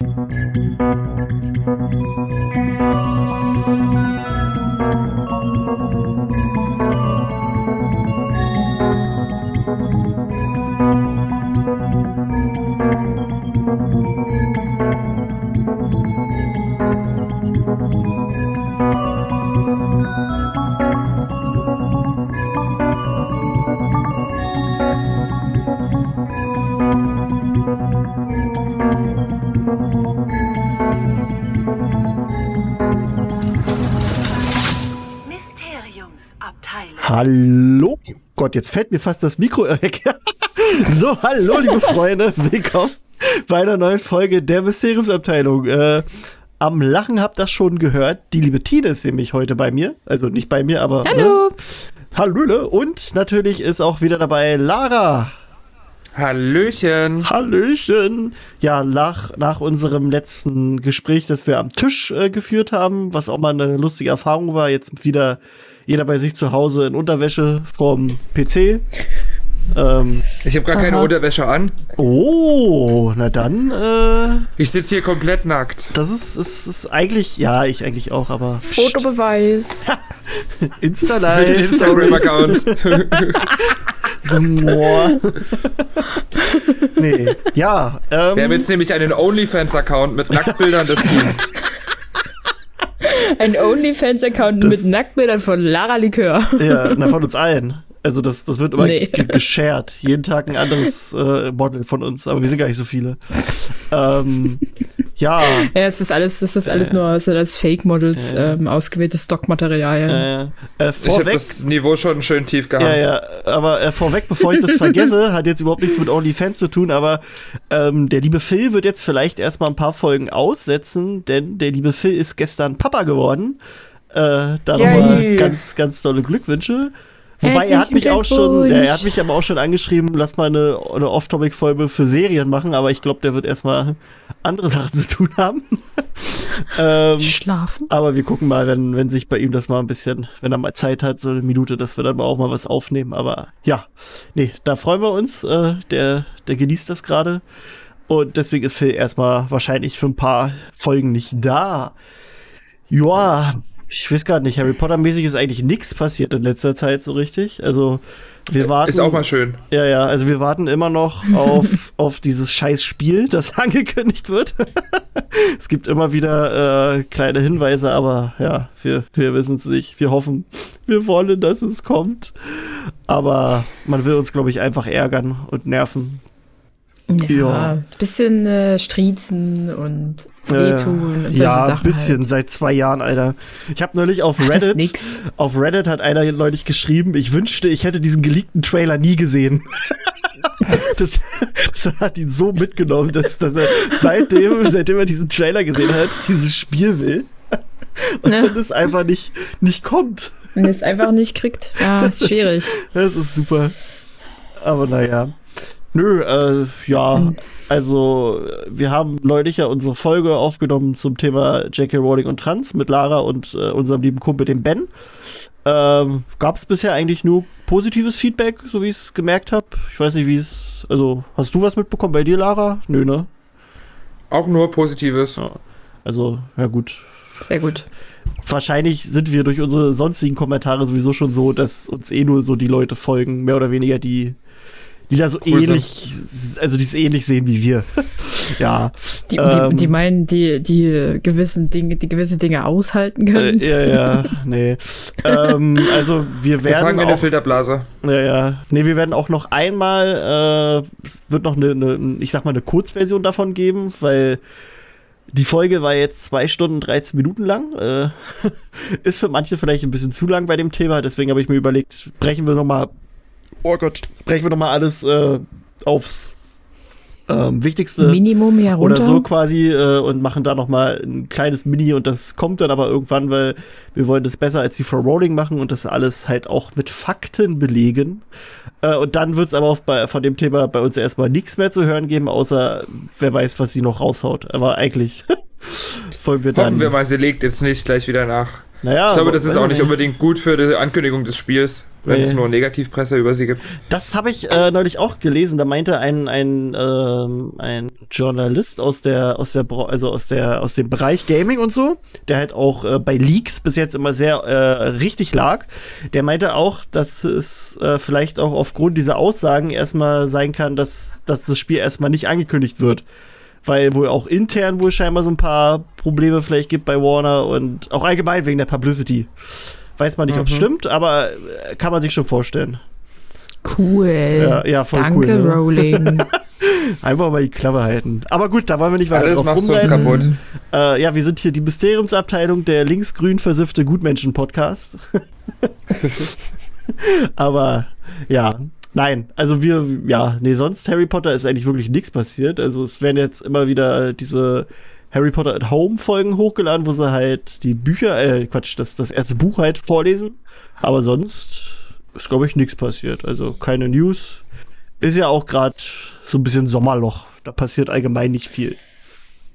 Thank you. Hallo? Gott, jetzt fällt mir fast das Mikro weg. so, hallo, liebe Freunde. Willkommen bei einer neuen Folge der Mysteriumsabteilung. Äh, am Lachen habt das schon gehört. Die liebe Tine ist nämlich heute bei mir. Also nicht bei mir, aber. Hallo. Ne? Hallöle. Und natürlich ist auch wieder dabei Lara. Hallöchen. Hallöchen. Ja, nach, nach unserem letzten Gespräch, das wir am Tisch äh, geführt haben, was auch mal eine lustige Erfahrung war, jetzt wieder jeder bei sich zu Hause in Unterwäsche vom PC. Ähm, Ich habe gar keine Aha. Unterwäsche an. oh, na dann, äh, Ich sitze hier komplett nackt. das ist, ist, ist eigentlich, ja, ich eigentlich auch, aber Fotobeweis. Für den Insta-Live, Instagram-Account. so, boah. nee, ja, Wir haben ähm, jetzt nämlich einen OnlyFans-Account mit Nacktbildern des Teams. Ein OnlyFans-Account mit Nacktbildern von Lara Likör. ja, na, von uns allen. Also das, das wird immer Nee. ge geshared. Jeden Tag ein anderes äh, Model von uns, aber wir sind gar nicht so viele. Ähm, ja, Ja, es ist alles, es ist alles nur, es sind alles Fake-Models, Ja. ähm, ausgewähltes Stockmaterial. äh, äh, Ich habe das Niveau schon schön tief gehabt. Ja, ja, aber äh, vorweg, bevor ich das vergesse, hat jetzt überhaupt nichts mit OnlyFans zu tun, aber ähm, der liebe Phil wird jetzt vielleicht erstmal ein paar Folgen aussetzen, denn der liebe Phil ist gestern Papa geworden. Äh, da nochmal ganz, ganz tolle Glückwünsche. Wobei er hat mich auch schon, er hat mich aber auch schon angeschrieben, lass mal eine, eine Off-Topic-Folge für Serien machen, aber ich glaube, der wird erstmal andere Sachen zu tun haben. ähm, Schlafen? aber wir gucken mal, wenn, wenn sich bei ihm das mal ein bisschen, wenn er mal Zeit hat, so eine Minute, dass wir dann mal auch mal was aufnehmen. Aber ja, nee, da freuen wir uns. Äh, der, der genießt das gerade. Und deswegen ist Phil erstmal wahrscheinlich für ein paar Folgen nicht da. Ja, ich weiß gar nicht, Harry Potter-mäßig ist eigentlich nichts passiert in letzter Zeit so richtig. Also wir warten. Ist auch mal schön. Ja, ja, also wir warten immer noch auf, auf dieses scheiß Spiel, das angekündigt wird. es gibt immer wieder äh, kleine Hinweise, aber ja, wir, wir wissen es nicht. Wir hoffen, wir wollen, dass es kommt. Aber man will uns, glaube ich, einfach ärgern und nerven. Ja. Ja. Ein bisschen äh, striezen und Äh, wehtun und solche ja, Sachen. ein bisschen, Halt. seit zwei Jahren, Alter. Ich habe neulich auf Ach, das ist Reddit, nix. auf Reddit hat einer neulich geschrieben, ich wünschte, ich hätte diesen geleakten Trailer nie gesehen. das, das hat ihn so mitgenommen, dass, dass er seitdem, seitdem er diesen Trailer gesehen hat, dieses Spiel will. Und Ja. dann es einfach nicht, nicht kommt. Wenn ihr es einfach nicht kriegt. Ja, ist schwierig. Das ist super. Aber naja. Nö, äh, ja, also wir haben neulich ja unsere Folge aufgenommen zum Thema J.K. Rowling und Trans mit Lara und äh, unserem lieben Kumpel, dem Ben. Ähm, Gab es bisher eigentlich nur positives Feedback, so wie ich es gemerkt habe. Ich weiß nicht, wie es. Also, hast du was mitbekommen bei dir, Lara? Nö, ne? Auch nur Positives. Also, ja gut. Sehr gut. Wahrscheinlich sind wir durch unsere sonstigen Kommentare sowieso schon so, dass uns eh nur so die Leute folgen, mehr oder weniger, die, die da so Cool sind. ähnlich, also die es ähnlich sehen wie wir. ja. Die, Ähm. die, die meinen, die, die gewissen Dinge, die gewisse Dinge aushalten können. Äh, ja, ja, nee. ähm, also wir werden Gefangen in der auch, Filterblase. ja, ja, nee, wir werden auch noch einmal, äh, es wird noch eine, eine, ich sag mal, eine Kurzversion davon geben, weil die Folge war jetzt zwei Stunden 13 Minuten lang. Äh, ist für manche vielleicht ein bisschen zu lang bei dem Thema, deswegen habe ich mir überlegt, brechen wir noch mal, oh Gott, brechen wir noch mal alles äh, aufs ähm, Wichtigste Minimum hier runter. oder so quasi äh, und machen da noch mal ein kleines Mini und das kommt dann aber irgendwann, weil wir wollen das besser als die Frau Rowling machen und das alles halt auch mit Fakten belegen. Äh, und dann wird es aber auch bei, von dem Thema bei uns erstmal nichts mehr zu hören geben, außer wer weiß, was sie noch raushaut. Aber eigentlich folgen wir dann. Hoffen wir mal, sie legt jetzt nicht gleich wieder nach. Naja, Ich glaube, das ist auch nicht unbedingt gut für die Ankündigung des Spiels, wenn es Nee. nur Negativpresse über sie gibt. Das habe ich äh, neulich auch gelesen. Da meinte ein ein ähm, ein Journalist aus der aus der also aus der aus dem Bereich Gaming und so, der halt auch äh, bei Leaks bis jetzt immer sehr äh, richtig lag. Der meinte auch, dass es äh, vielleicht auch aufgrund dieser Aussagen erstmal sein kann, dass dass das Spiel erstmal nicht angekündigt wird. Weil wohl auch intern wohl scheinbar so ein paar Probleme vielleicht gibt bei Warner und auch allgemein wegen der Publicity. Weiß man nicht, ob es Mhm. stimmt, aber äh, kann man sich schon vorstellen. Cool. Ja, ja, voll Danke, cool. Ne? Rowling. Einfach mal die Klappe halten. Aber gut, da wollen wir nicht weiter Alles drauf machst du uns rumreiten. kaputt. Äh, ja, wir sind hier die Mysteriumsabteilung der linksgrün versiffte Gutmenschen-Podcast. Aber ja, nein, also wir, ja, nee, sonst Harry Potter ist eigentlich wirklich nichts passiert. Also es werden jetzt immer wieder diese Harry Potter at Home Folgen hochgeladen, wo sie halt die Bücher, äh, Quatsch, das, das erste Buch halt vorlesen. Aber sonst ist, glaube ich, nichts passiert. Also keine News. Ist ja auch gerade so ein bisschen Sommerloch. Da passiert allgemein nicht viel.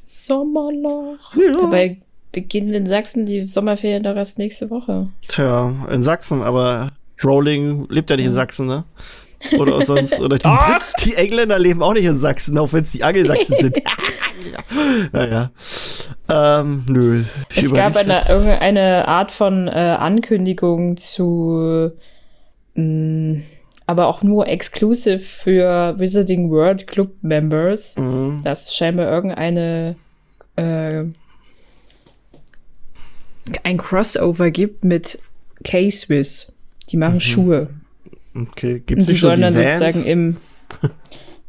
Sommerloch. Ja. Dabei beginnen in Sachsen die Sommerferien doch erst nächste Woche. Tja, in Sachsen, aber Rowling lebt ja nicht in Sachsen, ne? Oder sonst, oder die, die Engländer leben auch nicht in Sachsen, auch wenn es die Angelsachsen sind. naja. Ähm, nö. Es gab eine, irgendeine Art von äh, Ankündigung zu, mh, aber auch nur exclusive für Wizarding World Club Members. Mhm. dass es scheinbar irgendeine äh, ein Crossover gibt mit K-Swiss. Die machen Schuhe. Okay, die nicht schon sollen die dann Vans? sozusagen im.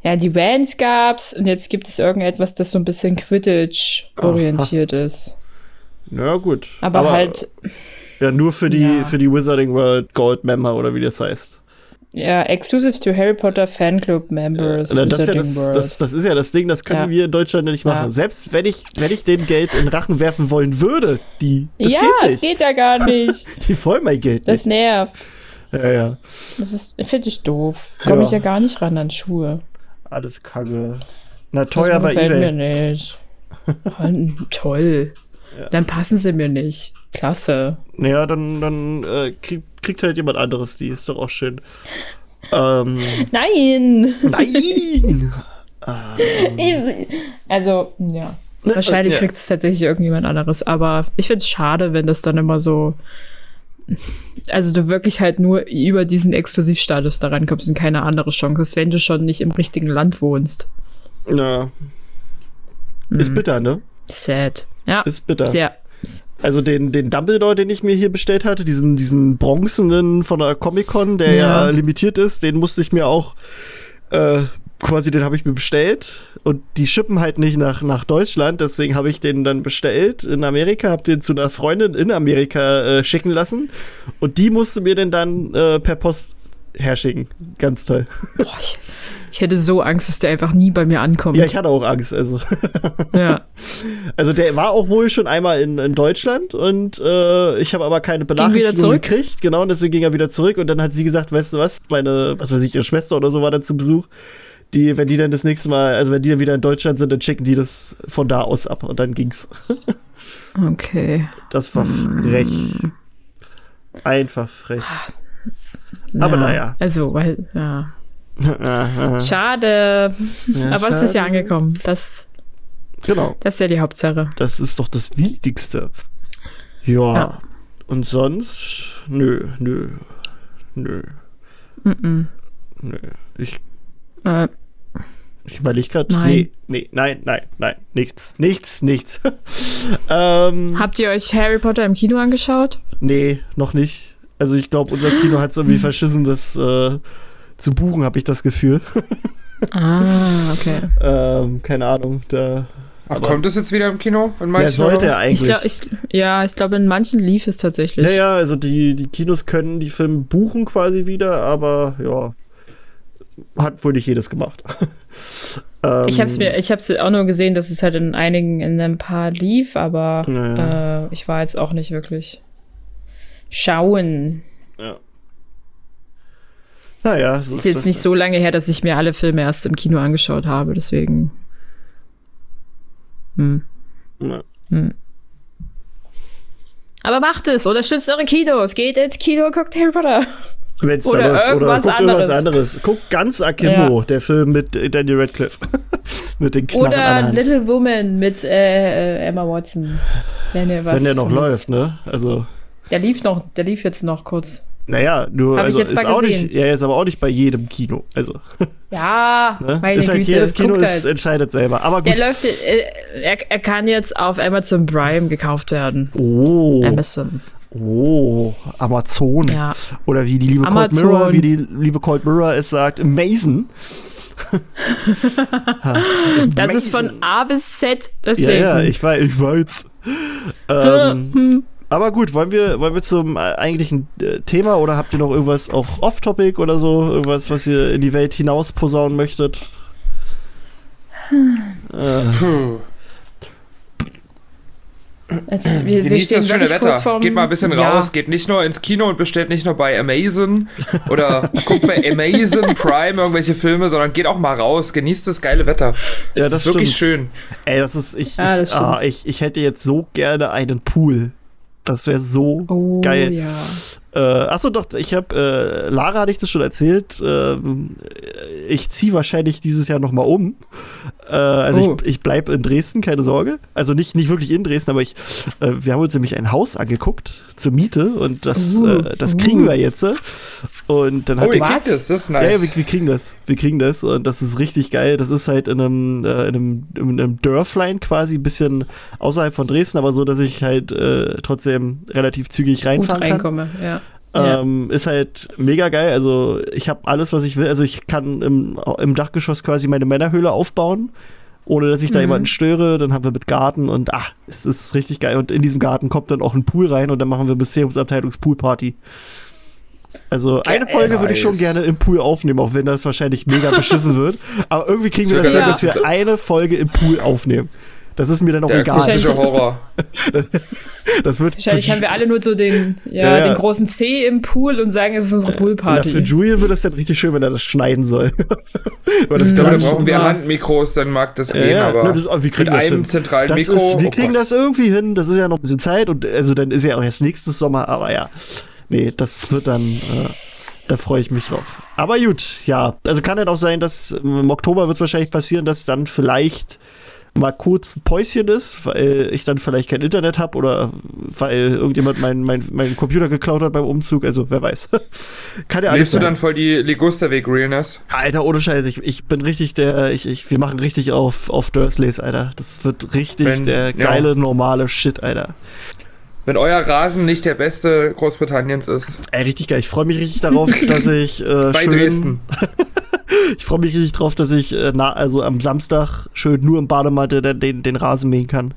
Ja, die Vans gab's und jetzt gibt es irgendetwas, das so ein bisschen Quidditch orientiert ist. Ja, gut. Aber, halt, Ja, nur für die, Ja. für die Wizarding World Gold Member oder wie das heißt. ja, exclusive to Harry Potter Fanclub Members. Na, das, ist ja das, das, das ist ja das Ding, das können Ja. wir in Deutschland ja nicht machen. Ja. Selbst wenn ich, wenn ich den Geld in Rachen werfen wollen würde, die, das ja, geht es nicht. geht ja gar nicht. Die wollen mein Geld Das nicht. nervt. Ja, ja. Das ist, finde ich doof. Komme ich Ja. ja gar nicht ran an Schuhe. Alles Kacke. Na, teuer bei eBay. mir nicht. Toll. Dann passen sie mir nicht. Klasse. Naja, dann, dann äh, krieg, kriegt halt jemand anderes die. Ist doch auch schön. Ähm, Nein! nein! Also, ja. Wahrscheinlich ja. kriegt es tatsächlich irgendjemand anderes, aber ich finde es schade, wenn das dann immer so. Also du wirklich halt nur über diesen Exklusivstatus da rankommst und keine andere Chance hast, wenn du schon nicht im richtigen Land wohnst. Ja. Ist bitter, ne? Sad. Ja. Ist bitter. Sehr. Also den, den Dumbledore, den ich mir hier bestellt hatte, diesen, diesen bronzenen von der Comic-Con, der ja. Ja. limitiert ist, den musste ich mir auch äh, quasi, den habe ich mir bestellt und die schippen halt nicht nach, nach Deutschland, deswegen habe ich den dann bestellt in Amerika, habe den zu einer Freundin in Amerika äh, schicken lassen und die musste mir den dann äh, per Post herschicken. Ganz toll. Boah, ich, ich hätte so Angst, dass der einfach nie bei mir ankommt. Ja, ich hatte auch Angst. Also, ja. also der war auch wohl schon einmal in, in Deutschland und äh, ich habe aber keine Benachrichtigung zurück? gekriegt. Genau, und deswegen ging er wieder zurück und dann hat sie gesagt, weißt du was, meine, was weiß ich, ihre Schwester oder so war dann zu Besuch. Die, wenn die dann das nächste Mal, also wenn die dann wieder in Deutschland sind, dann schicken die das von da aus ab und dann ging's. Okay. Das war frech. Einfach frech. Aber ja. naja. Also, weil, ja. Schade. Ja, Aber es ist ja schade. angekommen. Das, Genau. das ist ja die Hauptsache. Das ist doch das Wichtigste. Ja. Ja. Und sonst? Nö, nö. Nö. Mm Nö. Ich, -mm. Äh, ich überlege gerade. Nein. Nee, nee, nein, nein, nein. Nichts. Nichts, nichts. ähm, habt ihr euch Harry Potter im Kino angeschaut? nee, noch nicht. Also ich glaube, unser Kino hat es irgendwie verschissen, das äh, zu buchen, habe ich das Gefühl. Ah, okay. ähm, keine Ahnung. Da Ach, Aber- kommt das jetzt wieder im Kino? In ja, manchen sollte oder er eigentlich. Ich glaub, ich, ja, ich glaube, in manchen lief es tatsächlich. Ja, ja, also die, die Kinos können die Filme buchen quasi wieder, aber ja, hat wohl nicht jedes gemacht. ähm, Ich habe es mir, ich habe es auch nur gesehen, dass es halt in einigen, in ein paar lief, aber Ja. äh, ich war jetzt auch nicht wirklich schauen. Ja. Naja, so Ist jetzt das. nicht so lange her, dass ich mir alle Filme erst im Kino angeschaut habe, deswegen. Hm. Ja. Hm. Aber macht es, unterstützt eure Kinos, geht ins Kino, guckt Harry Potter. Wenn's Oder da läuft. Oder guckt irgendwas anderes. Guckt ganz Akimbo, der Film mit Daniel Radcliffe. mit den Knarren der Oder. Little Woman mit äh, äh, Emma Watson. Wenn ihr was Wenn der noch vermisst. läuft, ne? Also, Der lief noch, der lief jetzt noch kurz. naja, nur, Hab also jetzt ist auch gesehen. nicht, ja, ist aber auch nicht bei jedem Kino. Also, Ja, ne? meine ist halt Güte, jedes Kino ist, halt. entscheidet selber. Aber Der gut. läuft, äh, er, er kann jetzt auf Amazon Prime gekauft werden. Oh, Amazon, oh, Amazon. ja. Oder wie die liebe Cold Amazon. Mirror, wie die liebe Cold Mirror es sagt, Amazon. Das ist von. A bis Z, Ja, deswegen. ja, ich weiß, ich weiß. ähm, aber gut, wollen wir, wollen wir zum äh, eigentlichen äh, Thema oder habt ihr noch irgendwas auch off-topic oder so? Irgendwas, was ihr in die Welt hinaus posaunen möchtet? Äh, Puh. Es, wir, wir Genießt stehen das schöne wirklich kurz Wetter. vorm, Geht mal ein bisschen ja. raus, geht nicht nur ins Kino und bestellt nicht nur bei Amazon oder guckt bei Amazon Prime irgendwelche Filme, sondern geht auch mal raus, genießt das geile Wetter. Ja, Es das ist wirklich stimmt. schön. ey, das ist, ich, Ja, das ich, ah, ich, ich hätte jetzt so gerne einen Pool. Das wäre so Oh, geil. ja. Äh, achso, doch, ich habe, äh, Lara hatte ich das schon erzählt. Ähm, ich ziehe wahrscheinlich dieses Jahr nochmal um. Äh, also Oh. ich, ich bleibe in Dresden, keine Sorge. Also nicht, nicht wirklich in Dresden, aber ich, äh, wir haben uns nämlich ein Haus angeguckt zur Miete und das, Uh, äh, das kriegen wir jetzt. Und dann hat Oh, ihr kriegt es, das ist ja, nice. ja, wir, wir kriegen das. Wir kriegen das und das ist richtig geil. Das ist halt in einem, äh, in einem, in einem Dörflein quasi, ein bisschen außerhalb von Dresden, aber so, dass ich halt äh, trotzdem relativ zügig Gut reinfahren kann. reinkomme, ja. Ja. Ähm, ist halt mega geil. Also ich habe alles, was ich will. Also ich kann im, im Dachgeschoss quasi meine Männerhöhle aufbauen, ohne dass ich da Mhm. jemanden störe. Dann haben wir mit Garten und ah, es ist richtig geil. Und in diesem Garten kommt dann auch ein Pool rein und dann machen wir Museumsabteilungspoolparty. Also eine Geil. Folge würde ich schon Nice. gerne im Pool aufnehmen, auch wenn das wahrscheinlich mega beschissen wird. Aber irgendwie kriegen wir das hin, das dass wir eine Folge im Pool aufnehmen. Das ist mir dann auch Der egal. akustische Horror. Das wird Wahrscheinlich haben wir alle nur so den, ja, Ja, ja. den großen C im Pool und sagen, es ist unsere Na, für Poolparty. Julian wird das dann richtig schön, wenn er das schneiden soll. Weil das Mhm. Ich glaube, da Klatschen brauchen wir Handmikros, dann mag das Ja, gehen, ja, aber ne, das, wir kriegen mit das einem hin. zentralen Das Mikro. ist, wir oh kriegen Gott. das irgendwie hin. Das ist ja noch ein bisschen Zeit und also dann ist ja auch erst nächstes Sommer, aber ja. Nee, das wird dann, äh, da freue ich mich drauf. Aber gut, ja. Also kann dann auch sein, dass im Oktober wird es wahrscheinlich passieren, dass dann vielleicht mal kurz ein Päuschen ist, weil ich dann vielleicht kein Internet habe oder weil irgendjemand meinen mein, mein Computer geklaut hat beim Umzug. Also wer weiß. kann ja alles Lebst du dann voll die Ligusterweg-Realness? Alter, ohne Scheiß, ich, ich bin richtig der, ich, ich, wir machen richtig auf, auf Dursleys, Alter. Das wird richtig Wenn- der ja. geile, normale Shit, Alter. Wenn euer Rasen nicht der beste Großbritanniens ist. Ey, richtig geil. Ich freue mich richtig darauf, dass ich äh, Bei schön, Dresden. ich freue mich richtig drauf, dass ich äh, na, also am Samstag schön nur im Badematte den, den, den Rasen mähen kann.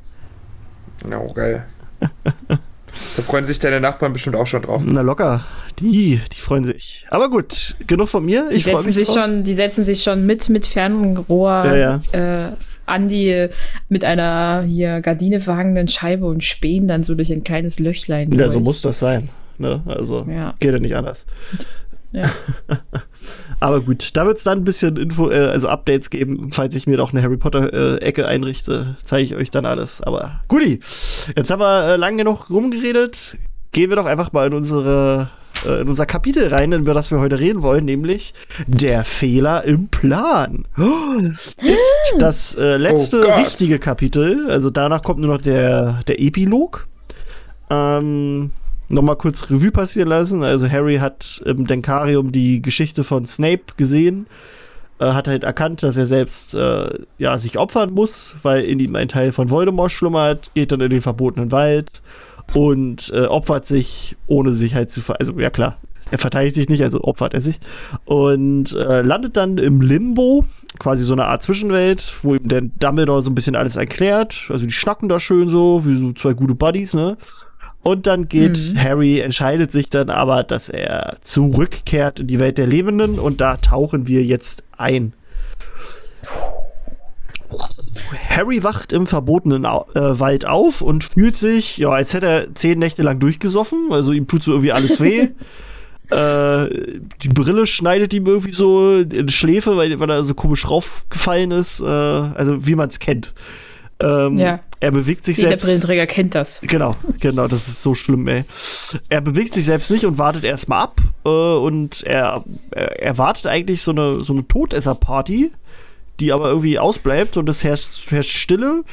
Ja, oh, geil. da freuen sich deine Nachbarn bestimmt auch schon drauf. Na locker, die, die freuen sich. Aber gut, genug von mir. die, Ich freue setzen mich sich drauf. schon, die setzen sich schon mit, mit Fernrohr Ja, Äh, an die mit einer hier Gardine verhangenen Scheibe und spähen dann so durch ein kleines Löchlein. Ja, durch. so muss das sein. Ne? Also Ja. geht ja nicht anders. Ja. Aber gut, da wird es dann ein bisschen Info, äh, also Updates geben, falls ich mir doch eine Harry Potter-Ecke einrichte, zeige ich euch dann alles. Aber guti, jetzt haben wir äh, lang genug rumgeredet. Gehen wir doch einfach mal in unsere äh, in unser Kapitel rein, über das wir heute reden wollen, nämlich der Fehler im Plan. Oh, Ist das äh, letzte Oh Gott. richtige Kapitel. Also danach kommt nur noch der, der Epilog. Ähm, Nochmal kurz Revue passieren lassen. Also Harry hat im Denkarium die Geschichte von Snape gesehen, äh, hat halt erkannt, dass er selbst äh, ja, sich opfern muss, weil in ihm ein Teil von Voldemort schlummert, geht dann in den verbotenen Wald und äh, opfert sich, ohne sich halt zu ver... Also ja klar, er verteidigt sich nicht, also opfert er sich. Und äh, landet dann im Limbo, quasi so eine Art Zwischenwelt, wo ihm der Dumbledore so ein bisschen alles erklärt. Also die schnacken da schön so, wie so zwei gute Buddies, ne? Und dann geht Mhm. Harry, entscheidet sich dann aber, dass er zurückkehrt in die Welt der Lebenden und da tauchen wir jetzt ein. Harry wacht im verbotenen Au äh, Wald auf und fühlt sich, ja, als hätte er zehn Nächte lang durchgesoffen. Also ihm tut so irgendwie alles weh. äh, die Brille schneidet ihm irgendwie so in die Schläfe, weil, weil er so komisch raufgefallen ist. Äh, also wie man es kennt. Ähm, Ja. Er bewegt sich Jeder selbst. Brillenträger kennt das. Genau, genau, das ist so schlimm, ey. Er bewegt sich selbst nicht und wartet erstmal ab. Äh, und er, er erwartet eigentlich so eine, so eine Todesser-Party, die aber irgendwie ausbleibt und es herrscht, herrscht Stille,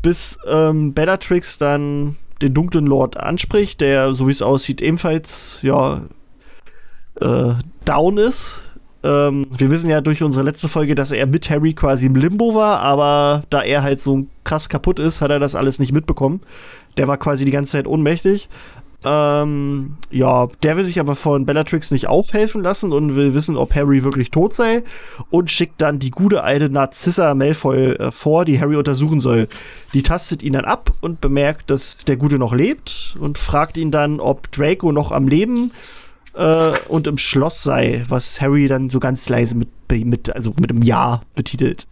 bis ähm, Bellatrix dann den dunklen Lord anspricht, der, so wie es aussieht, ebenfalls, ja, äh, down ist. Ähm, wir wissen ja durch unsere letzte Folge, dass er mit Harry quasi im Limbo war, aber da er halt so krass kaputt ist, hat er das alles nicht mitbekommen. Der war quasi die ganze Zeit ohnmächtig. Ähm, ja, der will sich aber von Bellatrix nicht aufhelfen lassen und will wissen, ob Harry wirklich tot sei und schickt dann die gute alte Narcissa Malfoy äh, vor, die Harry untersuchen soll. Die tastet ihn dann ab und bemerkt, dass der Gute noch lebt und fragt ihn dann, ob Draco noch am Leben äh, und im Schloss sei, was Harry dann so ganz leise mit, mit also mit einem Ja betitelt.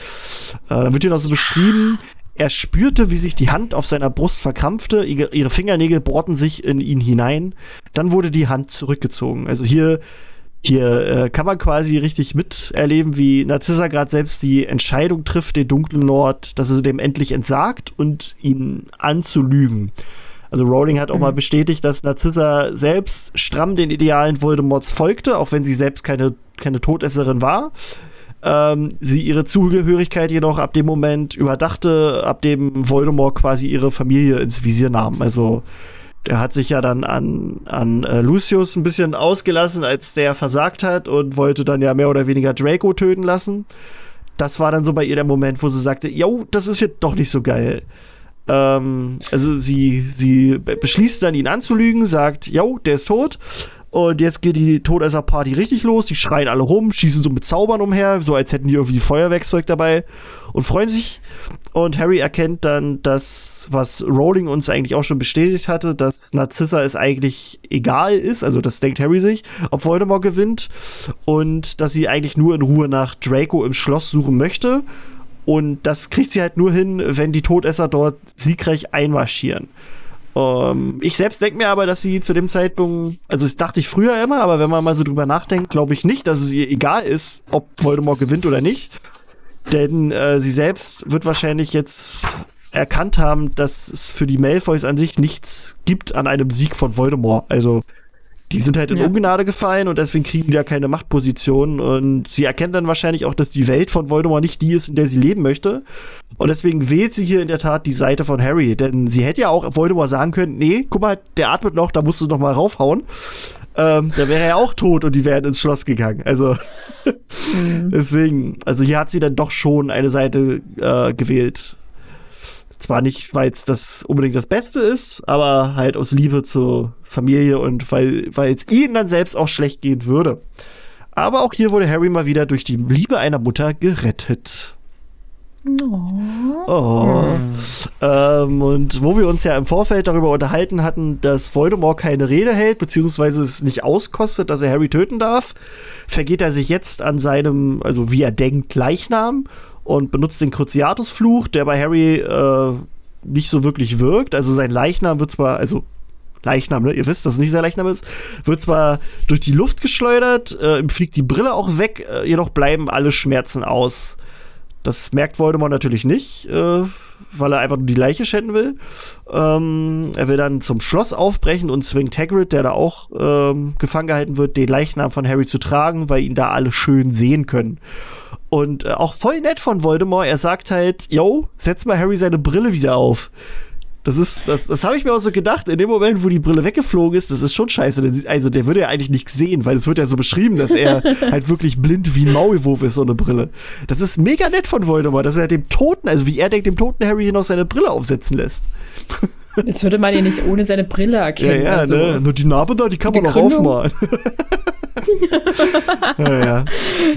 Äh, dann wird hier noch so beschrieben, er spürte, wie sich die Hand auf seiner Brust verkrampfte, ihre, Fingernägel bohrten sich in ihn hinein, dann wurde die Hand zurückgezogen. Also hier, hier äh, kann man quasi richtig miterleben, wie Narcissa gerade selbst die Entscheidung trifft, den dunklen Lord, dass er dem endlich entsagt und ihn anzulügen. Also Rowling hat auch mal bestätigt, dass Narcissa selbst stramm den Idealen Voldemorts folgte, auch wenn sie selbst keine, keine Todesserin war. Ähm, sie ihre Zugehörigkeit jedoch ab dem Moment überdachte, ab dem Voldemort quasi ihre Familie ins Visier nahm. Also der hat sich ja dann an, an äh, Lucius ein bisschen ausgelassen, als der versagt hat und wollte dann ja mehr oder weniger Draco töten lassen. Das war dann so bei ihr der Moment, wo sie sagte, jo, das ist jetzt doch nicht so geil. Ähm, also sie, sie be- beschließt dann, ihn anzulügen, sagt, jo, der ist tot. Und jetzt geht die Todesser-Party richtig los. Die schreien alle rum, schießen so mit Zaubern umher, so als hätten die irgendwie Feuerwerkzeug dabei und freuen sich. Und Harry erkennt dann, dass, was Rowling uns eigentlich auch schon bestätigt hatte, dass Narcissa es eigentlich egal ist, also das denkt Harry sich, ob Voldemort gewinnt und dass sie eigentlich nur in Ruhe nach Draco im Schloss suchen möchte. Und das kriegt sie halt nur hin, wenn die Todesser dort siegreich einmarschieren. Ähm, ich selbst denke mir aber, dass sie zu dem Zeitpunkt, also das dachte ich früher immer, aber wenn man mal so drüber nachdenkt, glaube ich nicht, dass es ihr egal ist, ob Voldemort gewinnt oder nicht. Denn äh, sie selbst wird wahrscheinlich jetzt erkannt haben, dass es für die Malfoys an sich nichts gibt an einem Sieg von Voldemort. Also die sind halt in Ja. Ungnade gefallen und deswegen kriegen die da keine Machtposition. Und sie erkennt dann wahrscheinlich auch, dass die Welt von Voldemort nicht die ist, in der sie leben möchte. Und deswegen wählt sie hier in der Tat die Seite von Harry. Denn sie hätte ja auch Voldemort sagen können, nee, guck mal, der atmet noch, da musst du noch mal raufhauen. Ähm, da wäre er auch tot und die wären ins Schloss gegangen. Also deswegen, also hier hat sie dann doch schon eine Seite äh, gewählt. Zwar nicht, weil es das unbedingt das Beste ist, aber halt aus Liebe zur Familie und weil weil es ihnen dann selbst auch schlecht gehen würde. Aber auch hier wurde Harry mal wieder durch die Liebe einer Mutter gerettet. Oh. Ähm, und wo wir uns ja im Vorfeld darüber unterhalten hatten, dass Voldemort keine Rede hält, beziehungsweise es nicht auskostet, dass er Harry töten darf, vergeht er sich jetzt an seinem, also wie er denkt, Leichnam und benutzt den Cruciatus-Fluch, der bei Harry äh, nicht so wirklich wirkt. Also sein Leichnam wird zwar, also Leichnam, ne? Ihr wisst, dass es nicht sein Leichnam ist. Wird zwar durch die Luft geschleudert, äh, ihm fliegt die Brille auch weg, äh, jedoch bleiben alle Schmerzen aus. Das merkt Voldemort natürlich nicht, äh, weil er einfach nur die Leiche schänden will. Ähm, er will dann zum Schloss aufbrechen und zwingt Hagrid, der da auch ähm, gefangen gehalten wird, den Leichnam von Harry zu tragen, weil ihn da alle schön sehen können. Und äh, auch voll nett von Voldemort, er sagt halt, yo, setz mal Harry seine Brille wieder auf. Das ist, das, das habe ich mir auch so gedacht, in dem Moment, wo die Brille weggeflogen ist, das ist schon scheiße. Also der würde ja eigentlich nichts sehen, weil es wird ja so beschrieben, dass er halt wirklich blind wie ein Maulwurf ist, so eine Brille. Das ist mega nett von Voldemort, dass er dem Toten, also wie er denkt, dem toten Harry hier noch seine Brille aufsetzen lässt. Jetzt würde man ihn nicht ohne seine Brille Ja, erkennen. ja, also, ne? Nur die Narbe da, die kann man noch aufmalen. ja, ja.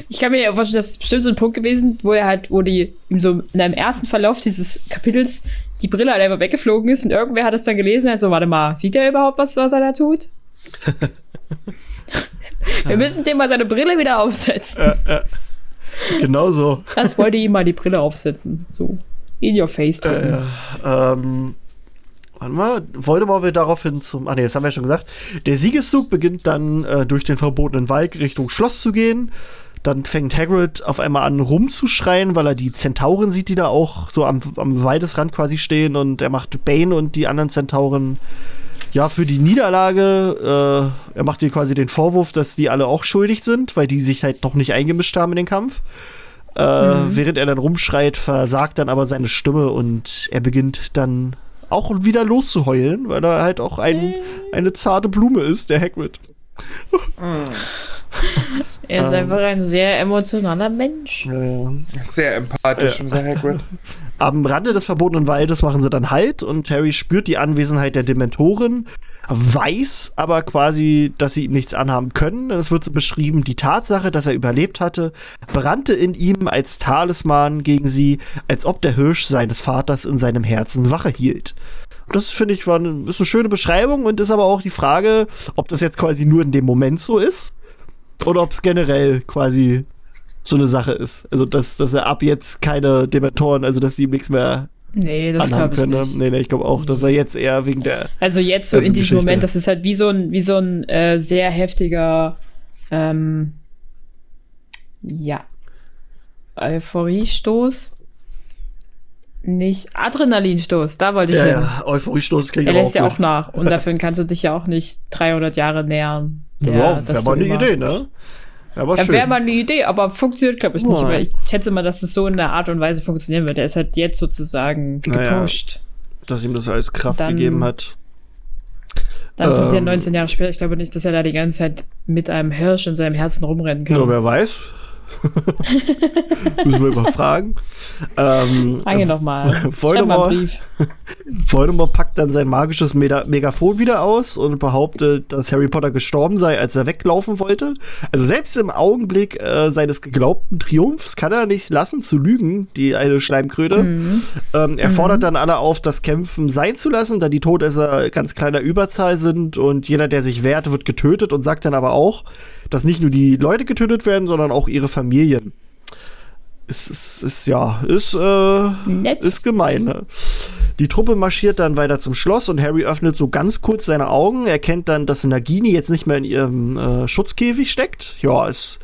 Ich kann mir ja vorstellen, das ist bestimmt so ein Punkt gewesen, wo er halt, wo die ihm so in einem ersten Verlauf dieses Kapitels die Brille halt einfach weggeflogen ist und irgendwer hat es dann gelesen und hat so, warte mal, sieht er überhaupt, was, was er da tut? Wir müssen dem mal seine Brille wieder aufsetzen. Genau so. Das wollte ihm mal die Brille aufsetzen. So. In your face. Tom. Ähm, warte mal, Voldemort will daraufhin zum. Ah, nee, das haben wir ja schon gesagt. Der Siegeszug beginnt dann äh, durch den verbotenen Wald Richtung Schloss zu gehen. dann fängt Hagrid auf einmal an rumzuschreien, weil er die Zentauren sieht, die da auch so am, am Weidesrand quasi stehen und er macht Bane und die anderen Zentauren ja für die Niederlage. Äh, er macht ihr quasi den Vorwurf, dass die alle auch schuldig sind, weil die sich halt noch nicht eingemischt haben in den Kampf. Äh, mhm. Während er dann rumschreit, versagt dann aber seine Stimme und er beginnt dann auch wieder loszuheulen, weil er halt auch ein, eine zarte Blume ist, der Hagrid. er ist einfach ein sehr emotionaler Mensch. Sehr empathisch, ja. unser Hagrid. Am Rande des verbotenen Waldes machen sie dann Halt und Harry spürt die Anwesenheit der Dementoren, weiß aber quasi, dass sie ihm nichts anhaben können. Es wird so beschrieben, die Tatsache, dass er überlebt hatte, brannte in ihm als Talisman gegen sie, als ob der Hirsch seines Vaters in seinem Herzen Wache hielt. Das finde ich war eine, ist eine schöne Beschreibung und ist aber auch die Frage, ob das jetzt quasi nur in dem Moment so ist oder ob es generell quasi so eine Sache ist. Also, dass, dass er ab jetzt keine Dementoren, also dass die ihm nichts mehr Nee, das glaube ich nicht. Nee, nee, ich glaube auch, dass er jetzt eher wegen der. Also jetzt so in diesem Moment, das ist halt wie so ein, wie so ein äh, sehr heftiger, ähm, ja, Euphoriestoß. Nicht Adrenalinstoß, da wollte ich ja, hin. Ja, Euphoriestoß kriegt Er lässt ja auch nach. Und dafür kannst du dich ja auch nicht 300 Jahre nähern. Der, wow, wäre mal eine Idee, ne? Ja, ja wäre mal eine Idee, aber funktioniert, glaube ich, nicht. Weil ich schätze mal, dass es so in der Art und Weise funktionieren wird. Er ist halt jetzt sozusagen gepusht. Naja, dass ihm das alles Kraft dann, gegeben hat. Dann ähm, ja 19 Jahre später. Ich glaube nicht, dass er da die ganze Zeit mit einem Hirsch in seinem Herzen rumrennen kann. Ja, wer weiß. Müssen wir überfragen. Ähm, Frage nochmal. Voldemort, Voldemort packt dann sein magisches Mega Megafon wieder aus und behauptet, dass Harry Potter gestorben sei, als er weglaufen wollte. Also selbst im Augenblick äh, seines geglaubten Triumphs kann er nicht lassen zu lügen, die eine Schleimkröte. Mhm. Ähm, er mhm. fordert dann alle auf, das Kämpfen sein zu lassen, da die Todesser ganz kleiner Überzahl sind und jeder, der sich wehrt, wird getötet und sagt dann aber auch, dass nicht nur die Leute getötet werden, sondern auch ihre Familien. Ist, ist, ist ja, ist, äh, ist gemein. Ne? Die Truppe marschiert dann weiter zum Schloss und Harry öffnet so ganz kurz seine Augen, erkennt dann, dass Nagini jetzt nicht mehr in ihrem äh, Schutzkäfig steckt. Ja, ist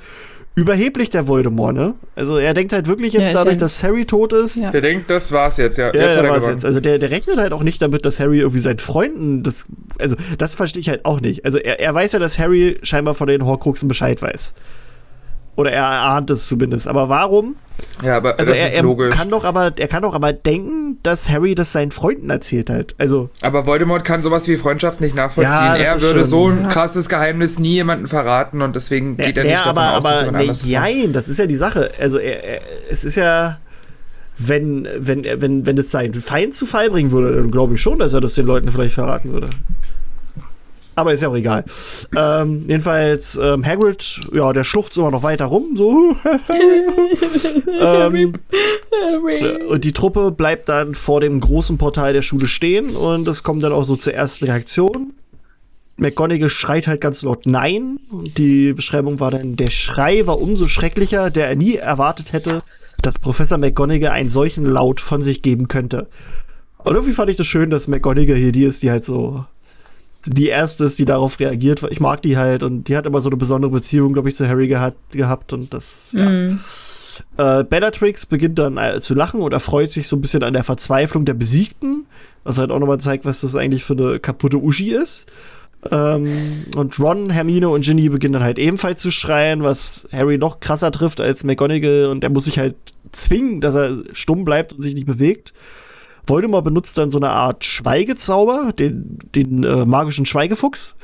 überheblich der Voldemort, ne? Also er denkt halt wirklich jetzt ja, dadurch, dass Harry tot ist. Ja. Der denkt, das war's jetzt, ja. Ja, jetzt ja, war's jetzt. Also der, der rechnet halt auch nicht damit, dass Harry irgendwie seinen Freunden das. Also das verstehe ich halt auch nicht. Also er, er weiß ja, dass Harry scheinbar von den Horcruxen Bescheid weiß. Oder er ahnt es zumindest. Aber warum? Ja, aber also er, er kann doch aber er kann doch aber denken, dass Harry das seinen Freunden erzählt hat. Also aber Voldemort kann sowas wie Freundschaft nicht nachvollziehen. Ja, er würde so ein krasses Geheimnis nie jemandem verraten und deswegen geht ja, er nicht davon aber, aus, dass jemand anders Nein, das ist ja die Sache. Also er, er, es ist ja wenn, wenn, wenn, wenn es seinen Feind zu Fall bringen würde, dann glaube ich schon, dass er das den Leuten vielleicht verraten würde. Aber ist ja auch egal. Ähm, jedenfalls, ähm, Hagrid, ja, der schluchzt immer noch weiter rum, so. ähm, und die Truppe bleibt dann vor dem großen Portal der Schule stehen und es kommt dann auch so zur ersten Reaktion. McGonagall schreit halt ganz laut Nein. Die Beschreibung war dann, der Schrei war umso schrecklicher, der er nie erwartet hätte, dass Professor McGonagall einen solchen Laut von sich geben könnte. Und irgendwie fand ich das schön, dass McGonagall hier die ist, die halt so die erste ist, die darauf reagiert. Ich mag die halt und die hat immer so eine besondere Beziehung, glaube ich, zu Harry gehabt, gehabt und das, ja. Mm. Äh, Bellatrix beginnt dann äh, zu lachen und erfreut sich so ein bisschen an der Verzweiflung der Besiegten, was halt auch nochmal zeigt, was das eigentlich für eine kaputte Uschi ist. Ähm, und Ron, Hermine und Ginny beginnen dann halt ebenfalls zu schreien, was Harry noch krasser trifft als McGonagall und er muss sich halt zwingen, dass er stumm bleibt und sich nicht bewegt. Voldemort benutzt dann so eine Art Schweigezauber, den, den äh, magischen Schweigefuchs,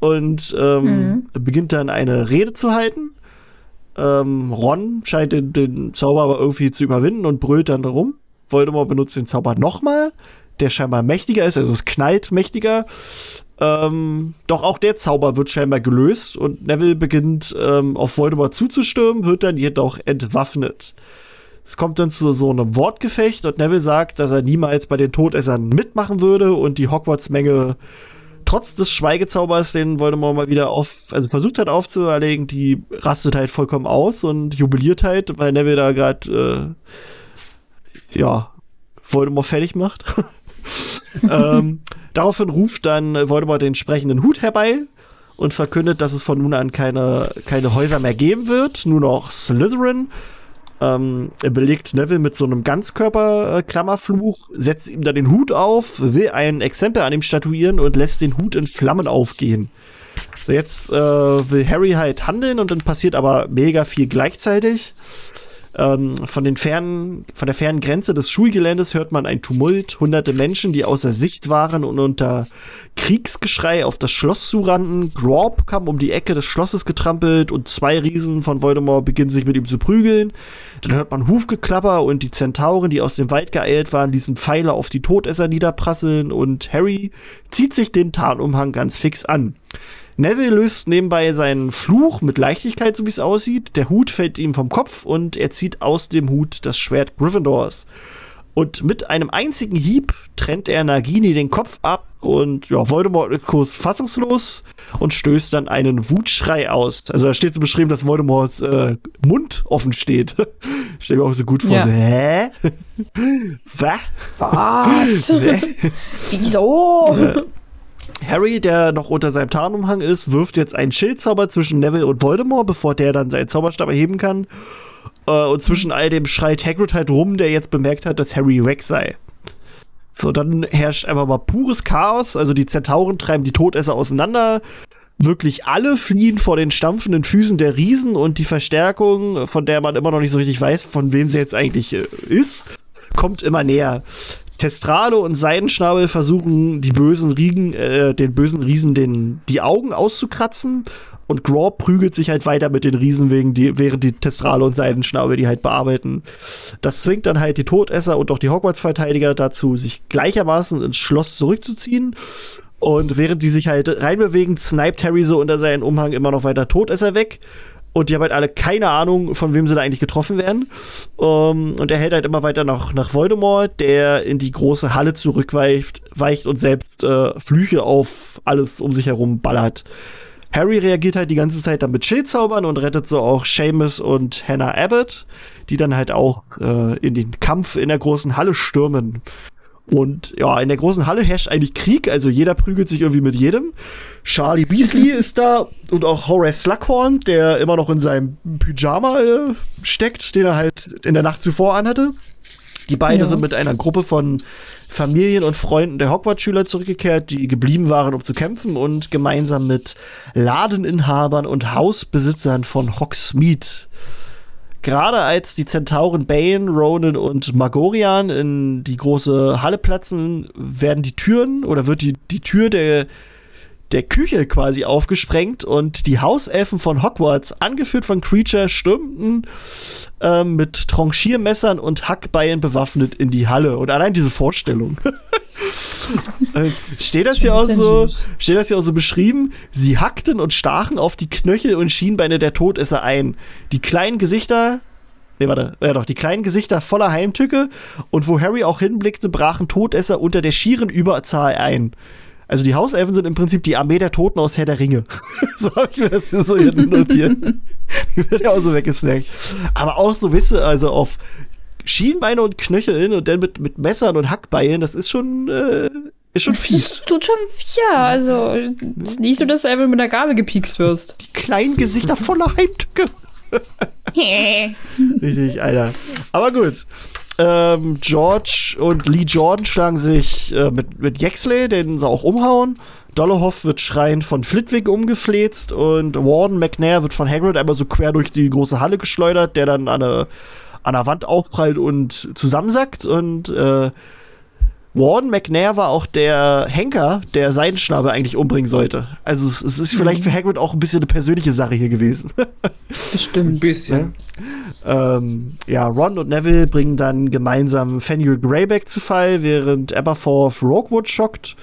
und ähm, mhm. beginnt dann eine Rede zu halten. Ähm, Ron scheint den, den, Zauber aber irgendwie zu überwinden und brüllt dann rum. Voldemort benutzt den Zauber nochmal, der scheinbar mächtiger ist, also es knallt mächtiger. Ähm, doch auch der Zauber wird scheinbar gelöst und Neville beginnt ähm, auf Voldemort zuzustürmen, wird dann jedoch entwaffnet. Es kommt dann zu so einem Wortgefecht und Neville sagt, dass er niemals bei den Todessern mitmachen würde und die Hogwarts-Menge trotz des Schweigezaubers, den Voldemort mal wieder auf, also versucht hat aufzuerlegen, die rastet halt vollkommen aus und jubiliert halt, weil Neville da gerade, äh, ja, Voldemort fertig macht. ähm, daraufhin ruft dann Voldemort den sprechenden Hut herbei und verkündet, dass es von nun an keine, keine Häuser mehr geben wird, nur noch Slytherin. Ähm, er belegt Neville mit so einem Ganzkörper-Klammerfluch, setzt ihm dann den Hut auf, will ein Exempel an ihm statuieren und lässt den Hut in Flammen aufgehen. So, jetzt äh, will Harry halt handeln und dann passiert aber mega viel gleichzeitig. Ähm, von, den fernen, von der fernen Grenze des Schulgeländes hört man ein Tumult, hunderte Menschen, die außer Sicht waren und unter Kriegsgeschrei auf das Schloss zurannten. Grob kam um die Ecke des Schlosses getrampelt und zwei Riesen von Voldemort beginnen sich mit ihm zu prügeln. Dann hört man Hufgeklapper und die Zentauren, die aus dem Wald geeilt waren, ließen Pfeile auf die Todesser niederprasseln und Harry zieht sich den Tarnumhang ganz fix an. Neville löst nebenbei seinen Fluch mit Leichtigkeit, so wie es aussieht. Der Hut fällt ihm vom Kopf und er zieht aus dem Hut das Schwert Gryffindors. Und mit einem einzigen Hieb trennt er Nagini den Kopf ab und ja, Voldemort ist kurz fassungslos und stößt dann einen Wutschrei aus. Also da steht so beschrieben, dass Voldemorts äh, Mund offen steht. Stell mir auch so gut vor. Ja. So, hä? Was? Was? Wieso? Harry, der noch unter seinem Tarnumhang ist, wirft jetzt einen Schildzauber zwischen Neville und Voldemort, bevor der dann seinen Zauberstab erheben kann. Äh, und zwischen all dem schreit Hagrid halt rum, der jetzt bemerkt hat, dass Harry weg sei. So, dann herrscht einfach mal pures Chaos. Also die Zentauren treiben die Todesser auseinander. Wirklich alle fliehen vor den stampfenden Füßen der Riesen und die Verstärkung, von der man immer noch nicht so richtig weiß, von wem sie jetzt eigentlich äh, ist, kommt immer näher. Testrale und Seidenschnabel versuchen, die bösen Riegen, äh, den bösen Riesen den, die Augen auszukratzen. Und Graw prügelt sich halt weiter mit den Riesen, wegen die, während die Testrale und Seidenschnabel die halt bearbeiten. Das zwingt dann halt die Todesser und auch die Hogwarts-Verteidiger dazu, sich gleichermaßen ins Schloss zurückzuziehen. Und während die sich halt reinbewegen, sniped Harry so unter seinen Umhang immer noch weiter Todesser weg. Und die haben halt alle keine Ahnung, von wem sie da eigentlich getroffen werden. Um, und er hält halt immer weiter nach, nach Voldemort, der in die große Halle zurückweicht weicht und selbst äh, Flüche auf alles um sich herum ballert. Harry reagiert halt die ganze Zeit dann mit Schildzaubern und rettet so auch Seamus und Hannah Abbott, die dann halt auch äh, in den Kampf in der großen Halle stürmen. Und ja, in der großen Halle herrscht eigentlich Krieg, also jeder prügelt sich irgendwie mit jedem. Charlie Weasley ist da und auch Horace Slughorn, der immer noch in seinem Pyjama äh, steckt, den er halt in der Nacht zuvor anhatte. Die beiden Ja. sind mit einer Gruppe von Familien und Freunden der Hogwarts-Schüler zurückgekehrt, die geblieben waren, um zu kämpfen und gemeinsam mit Ladeninhabern und Hausbesitzern von Hogsmeade Gerade als die Zentauren Bane, Ronan und Magorian in die große Halle platzen, werden die Türen oder wird die, die Tür der, der Küche quasi aufgesprengt und die Hauselfen von Hogwarts, angeführt von Creature, stürmten ähm, mit Tranchiermessern und Hackbeilen bewaffnet in die Halle. Und allein diese Vorstellung. Äh, steht das hier auch so, süß. steht das hier auch so beschrieben? Sie hackten und stachen auf die Knöchel und Schienbeine der Todesser ein. Die kleinen Gesichter, nee, warte, ja doch, die kleinen Gesichter voller Heimtücke und wo Harry auch hinblickte, brachen Todesser unter der schieren Überzahl ein. Also die Hauselfen sind im Prinzip die Armee der Toten aus Herr der Ringe. so habe ich mir das hier so hier notiert. die wird ja auch so weggesnackt. Aber auch so, wisst ihr, also auf Schienbeine und Knöcheln und dann mit, mit Messern und Hackbeilen, das ist schon, äh, ist schon fies. Das tut schon, ja, also, es ist nicht so, dass du einfach mit einer Gabel gepiekst wirst. Die kleinen Gesichter voller Heimtücke. Richtig, Alter. Aber gut. Ähm, George und Lee Jordan schlagen sich äh, mit, mit Jexley, den sie auch umhauen. Dollarhoff wird schreiend von Flitwick umgefläzt und Warden McNair wird von Hagrid einmal so quer durch die große Halle geschleudert, der dann an eine, an der Wand aufprallt und zusammensackt. Und äh, Warden McNair war auch der Henker, der Seidenschnabel eigentlich umbringen sollte. Also es, es ist vielleicht für Hagrid auch ein bisschen eine persönliche Sache hier gewesen. Ein Bestimmt. bisschen. Ähm, ja, Ron und Neville bringen dann gemeinsam Fenrir Greyback zu Fall, während Aberforth Roguewood schockt.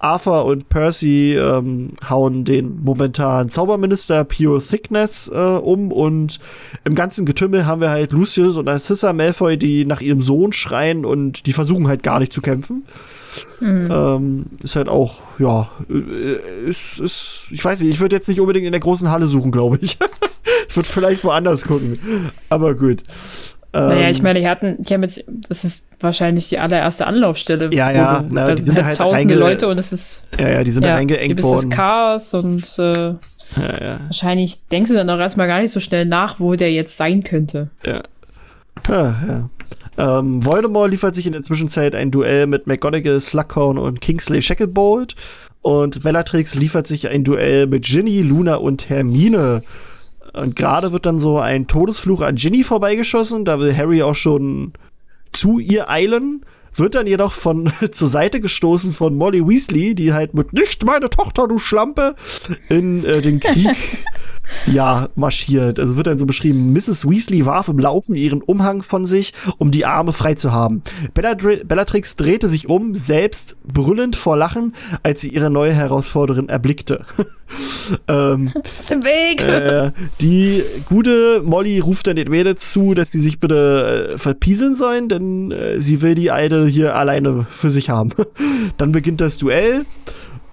Arthur und Percy ähm, hauen den momentanen Zauberminister Pure Thickness äh, um und im ganzen Getümmel haben wir halt Lucius und Narcissa Malfoy, die nach ihrem Sohn schreien und die versuchen halt gar nicht zu kämpfen. Ähm, ist halt auch, ja, äh, ist, ist, ich weiß nicht, ich würde jetzt nicht unbedingt in der großen Halle suchen, glaube ich. ich würde vielleicht woanders gucken. Aber gut. Naja, Ähm, ich meine, die hatten, die haben jetzt, das ist wahrscheinlich die allererste Anlaufstelle. Ja, ja, na, da die sind sind halt halt tausende Leute und es ist Ja, ja, die sind da reingeengt worden. Chaos und äh, Ja, ja. wahrscheinlich denkst du dann auch erstmal gar nicht so schnell nach, wo der jetzt sein könnte. Ja, ja. Ähm, Voldemort liefert sich in der Zwischenzeit ein Duell mit McGonagall, Slughorn und Kingsley Shacklebolt. Und Bellatrix liefert sich ein Duell mit Ginny, Luna und Hermine. Und gerade wird dann so ein Todesfluch an Ginny vorbeigeschossen. Da will Harry auch schon zu ihr eilen. Wird dann jedoch von zur Seite gestoßen von Molly Weasley, die halt mit Nicht meine Tochter, du Schlampe, in äh, den Krieg ja, marschiert. Also es wird dann so beschrieben, Mrs. Weasley warf im Laufen ihren Umhang von sich, um die Arme frei zu haben. Belladri Bellatrix drehte sich um, selbst brüllend vor Lachen, als sie ihre neue Herausforderin erblickte. ähm, Aus dem Weg! äh, die gute Molly ruft dann den Mädels zu, dass sie sich bitte äh, verpieseln sollen, denn äh, sie will die Alte hier alleine für sich haben. dann beginnt das Duell.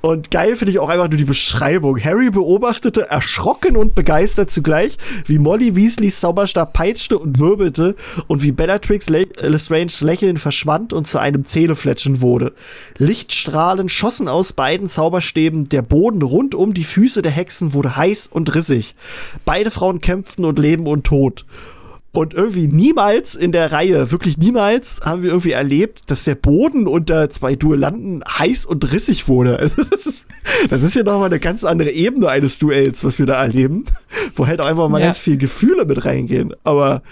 Und geil finde ich auch einfach nur die Beschreibung. Harry beobachtete erschrocken und begeistert zugleich, wie Molly Weasleys Zauberstab peitschte und wirbelte und wie Bellatrix Le Lestranges Lächeln verschwand und zu einem Zähnefletschen wurde. Lichtstrahlen schossen aus beiden Zauberstäben, der Boden rund um die Füße der Hexen wurde heiß und rissig. Beide Frauen kämpften und Leben und Tod. Und irgendwie niemals in der Reihe, wirklich niemals, haben wir irgendwie erlebt, dass der Boden unter zwei Duellanten heiß und rissig wurde. Also das, ist, das ist ja nochmal eine ganz andere Ebene eines Duells, was wir da erleben, wo halt auch einfach mal Ja. ganz viel Gefühle mit reingehen. Aber